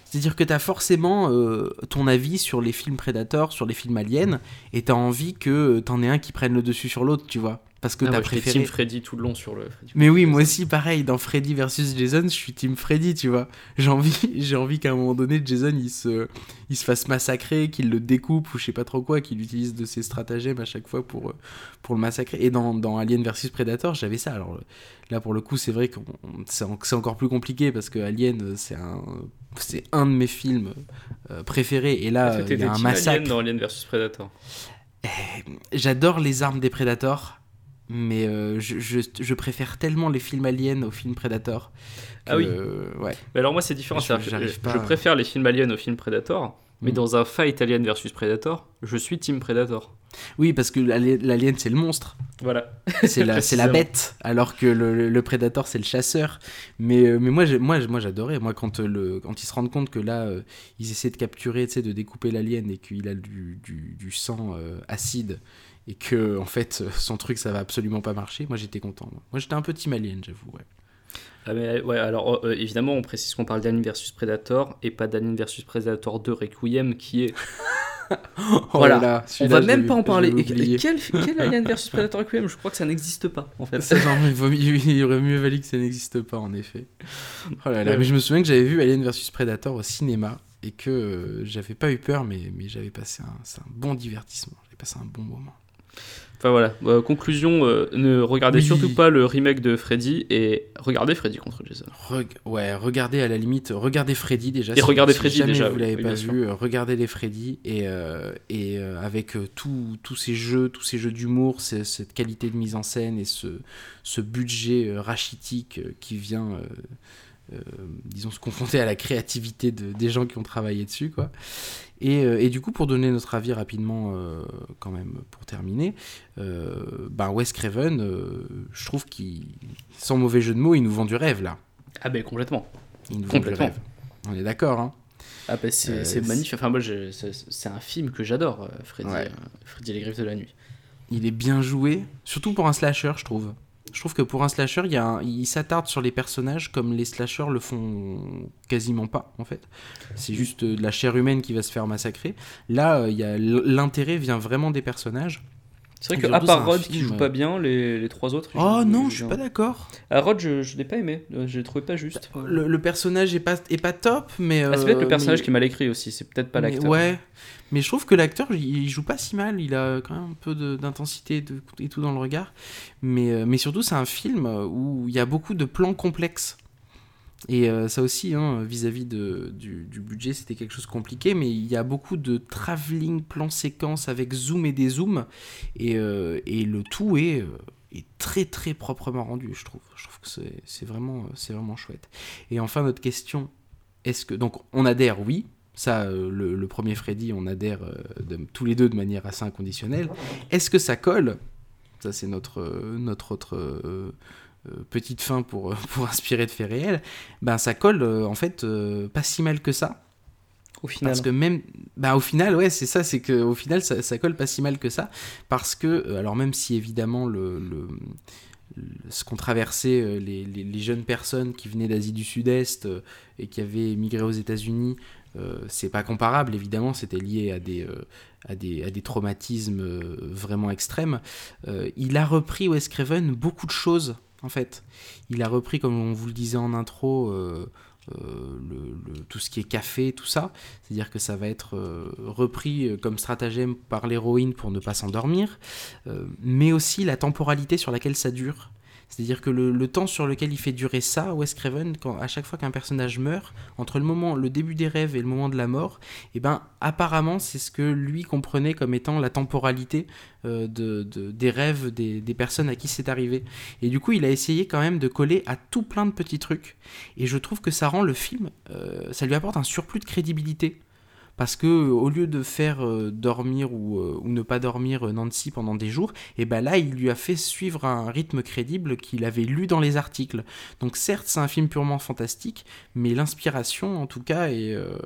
C'est-à-dire que tu as forcément euh, ton avis sur les films Predator, sur les films Aliens, et tu as envie que t'en aies un qui prenne le dessus sur l'autre, tu vois. Parce que Ah, t'as j'étais préféré. Team Freddy tout le long sur le Mais oui, moi aussi, pareil, dans Freddy versus Jason, je suis team Freddy, tu vois. J'ai envie, j'ai envie qu'à un moment donné, Jason, il se, il se fasse massacrer, qu'il le découpe ou je sais pas trop quoi, qu'il utilise de ses stratagèmes à chaque fois pour, euh, pour le massacrer. Et dans, dans Alien versus Predator, j'avais ça. Alors là, pour le coup, c'est vrai que c'est en- encore plus compliqué parce que Alien, c'est un, c'est un de mes films euh, préférés. Et là, euh, il y a un massacre. Alien dans Alien vs Predator? J'adore les armes des Predators, mais euh, je, je, je préfère tellement les films Alien aux films Predator. que, Ah oui. euh, ouais. Mais alors moi c'est différent, Je- pas je préfère les films Alien aux films Predator, mais Mm. dans un fight Alien versus Predator, je suis Team Predator. Oui, parce que l'ali- l'alien c'est le monstre, Voilà. c'est la, la bête, alors que le, le Predator c'est le chasseur. Mais, euh, mais moi, moi, moi j'adorais. Moi, quand, euh, le, quand ils se rendent compte que là, ils essaient de capturer, de découper l'alien et qu'il a du, du, du sang euh, acide et que en fait euh, son truc ça va absolument pas marcher, moi j'étais content. Moi, j'étais un peu team alien, j'avoue. Ouais. Ah, mais, ouais, alors euh, évidemment on précise qu'on parle d'Alien versus Predator et pas d'Alien versus Predator 2 Requiem qui est... Oh Voilà. là On va même pas en parler. Et, et quel, quel Alien versus Predator Requiem? Je crois que ça n'existe pas en fait. Genre, il, vaut il aurait mieux valu que ça n'existe pas, en effet. Oh là là, Ouais. mais je me souviens que j'avais vu Alien vs Predator au cinéma et que euh, j'avais pas eu peur, mais, mais j'avais passé un, un bon divertissement. J'avais passé un bon moment. Enfin voilà, Euh, conclusion, euh, ne regardez Oui. surtout pas le remake de Freddy et regardez Freddy contre Jason. Ouais, regardez à la limite, regardez Freddy déjà. Et regardez Freddy jamais déjà, vous l'avez oui, pas sûr. vu, euh, regardez les Freddy et, euh, et avec tout- tous ces jeux, tous ces jeux d'humour, cette qualité de mise en scène et ce, ce budget rachitique qui vient, euh, disons, se confronter à la créativité de- des gens qui ont travaillé dessus, quoi. Et, euh, et du coup, pour donner notre avis rapidement, euh, quand même, pour terminer, ben Wes Craven, je trouve qu'il, sans mauvais jeu de mots, il nous vend du rêve là. Ah ben complètement. Il nous vend du Complètement. rêve. On est d'accord, hein Ah ben c'est magnifique. Enfin moi c'est un film que j'adore, Freddy, Ouais. Freddy les griffes de la nuit. Il est bien joué, surtout pour un slasher, je trouve. Je trouve que pour un slasher, il, y a il s'attarde sur les personnages comme les slashers le font quasiment pas, en fait. C'est juste euh, de la chair humaine qui va se faire massacrer. Là, euh, il y a l'intérêt vient vraiment des personnages. C'est vrai Et que surtout, à part Rod qui joue pas bien, les, les trois autres. Oh jouent- non, je suis pas d'accord. Ah, Rod, je, je l'ai pas aimé. Euh, Je l'ai trouvé pas juste. Le, le personnage est pas, est pas top, mais. Ah, c'est peut-être le euh, personnage mais- qui est mal écrit aussi. C'est peut-être pas l'acteur. Ouais, mais je trouve que l'acteur, il, joue pas si mal. Il a quand même un peu d'intensité et tout dans le regard. Mais, euh, mais surtout, c'est un film où il y a beaucoup de plans complexes. Et euh, ça aussi, hein, vis-à-vis du, budget, c'était quelque chose de compliqué, mais il y a beaucoup de travelling, plan séquence avec zoom et dézoom, et, euh, le tout est, euh, est très très proprement rendu, je trouve. Je trouve que c'est- vraiment, vraiment chouette. Et enfin, notre question, est-ce que... Donc, on adhère, oui, ça, le, premier Freddy, on adhère tous les deux de manière assez inconditionnelle. Est-ce que ça colle? Ça, c'est notre, notre autre petite fin pour, euh, pour inspirer de faits réels. Ben, ça colle, euh, en fait, euh, pas si mal que ça. Au final. Parce que même, bah au final, ouais, c'est ça, c'est que au final, ça, ça colle pas si mal que ça, parce que, euh, alors même si évidemment le, le- le- ce qu'ont traversé euh, les, les- les jeunes personnes qui venaient d'Asie du Sud-Est euh, et qui avaient migré aux États-Unis, euh, c'est pas comparable, évidemment, c'était lié à des, euh, à des, à des traumatismes euh, vraiment extrêmes. Euh, il a repris Wes Craven beaucoup de choses, en fait. Il a repris, comme on vous le disait en intro, euh, euh, tout ce qui est café, tout ça. C'est-à-dire que ça va être euh, repris comme stratagème par l'héroïne pour ne pas s'endormir, mais aussi la temporalité sur laquelle ça dure. C'est-à-dire que le, temps sur lequel il fait durer ça, Wes Craven, à chaque fois qu'un personnage meurt, entre le moment, le début des rêves et le moment de la mort, et ben apparemment c'est ce que lui comprenait comme étant la temporalité euh, de, de- des rêves des, des personnes à qui c'est arrivé. Et du coup, il a essayé quand même de coller à tout plein de petits trucs. Et je trouve que ça rend le film, euh, ça lui apporte un surplus de crédibilité. Parce que au lieu de faire euh, dormir ou, euh, ou ne pas dormir euh, Nancy pendant des jours, et ben là il lui a fait suivre un rythme crédible qu'il avait lu dans les articles. Donc certes c'est un film purement fantastique, mais l'inspiration en tout cas est, euh,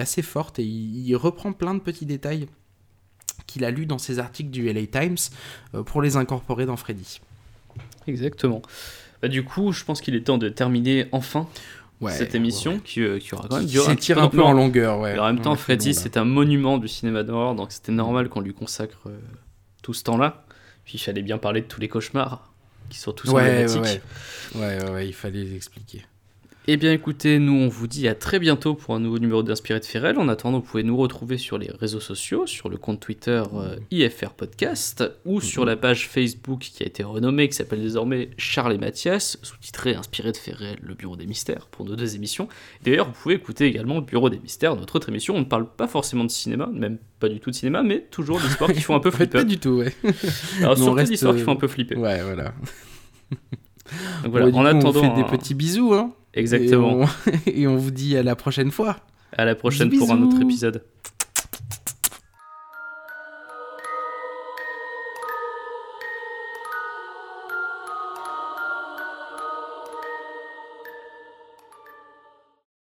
assez forte et il, reprend plein de petits détails qu'il a lus dans ses articles du LA Times euh, pour les incorporer dans Freddy. Exactement. Bah, du coup, je pense qu'il est temps de terminer enfin Ouais, cette émission qui, euh, qui aura quand même duré s'étire un peu en longueur, ouais. Et en même temps, Freddy, c'est un monument du cinéma d'horreur, donc c'était normal qu'on lui consacre euh, tout ce temps-là. Puis il fallait bien parler de tous les cauchemars, qui sont tous Ouais, ouais, emblématiques. ouais. Ouais, ouais, ouais, il fallait les expliquer. Eh bien écoutez, nous on vous dit à très bientôt pour un nouveau numéro d'Inspiré de Ferrel. En attendant, vous pouvez nous retrouver sur les réseaux sociaux, sur le compte Twitter euh, IFR Podcast, ou sur la page Facebook qui a été renommée, qui s'appelle désormais Charles et Mathias, sous-titré Inspiré de Ferrel, le Bureau des Mystères, pour nos deux émissions. D'ailleurs, vous pouvez écouter également le Bureau des Mystères, notre autre émission. On ne parle pas forcément de cinéma, même pas du tout de cinéma, mais toujours d'histoires qui font un peu flipper. pas du tout, ouais. Alors, surtout reste, d'histoires qui euh, font un peu flipper. Ouais, voilà. Donc voilà, du en coup, attendant, on fait des un- petits bisous, hein. Exactement. Et on, et on vous dit à la prochaine fois. À la prochaine Bisous, pour un autre épisode.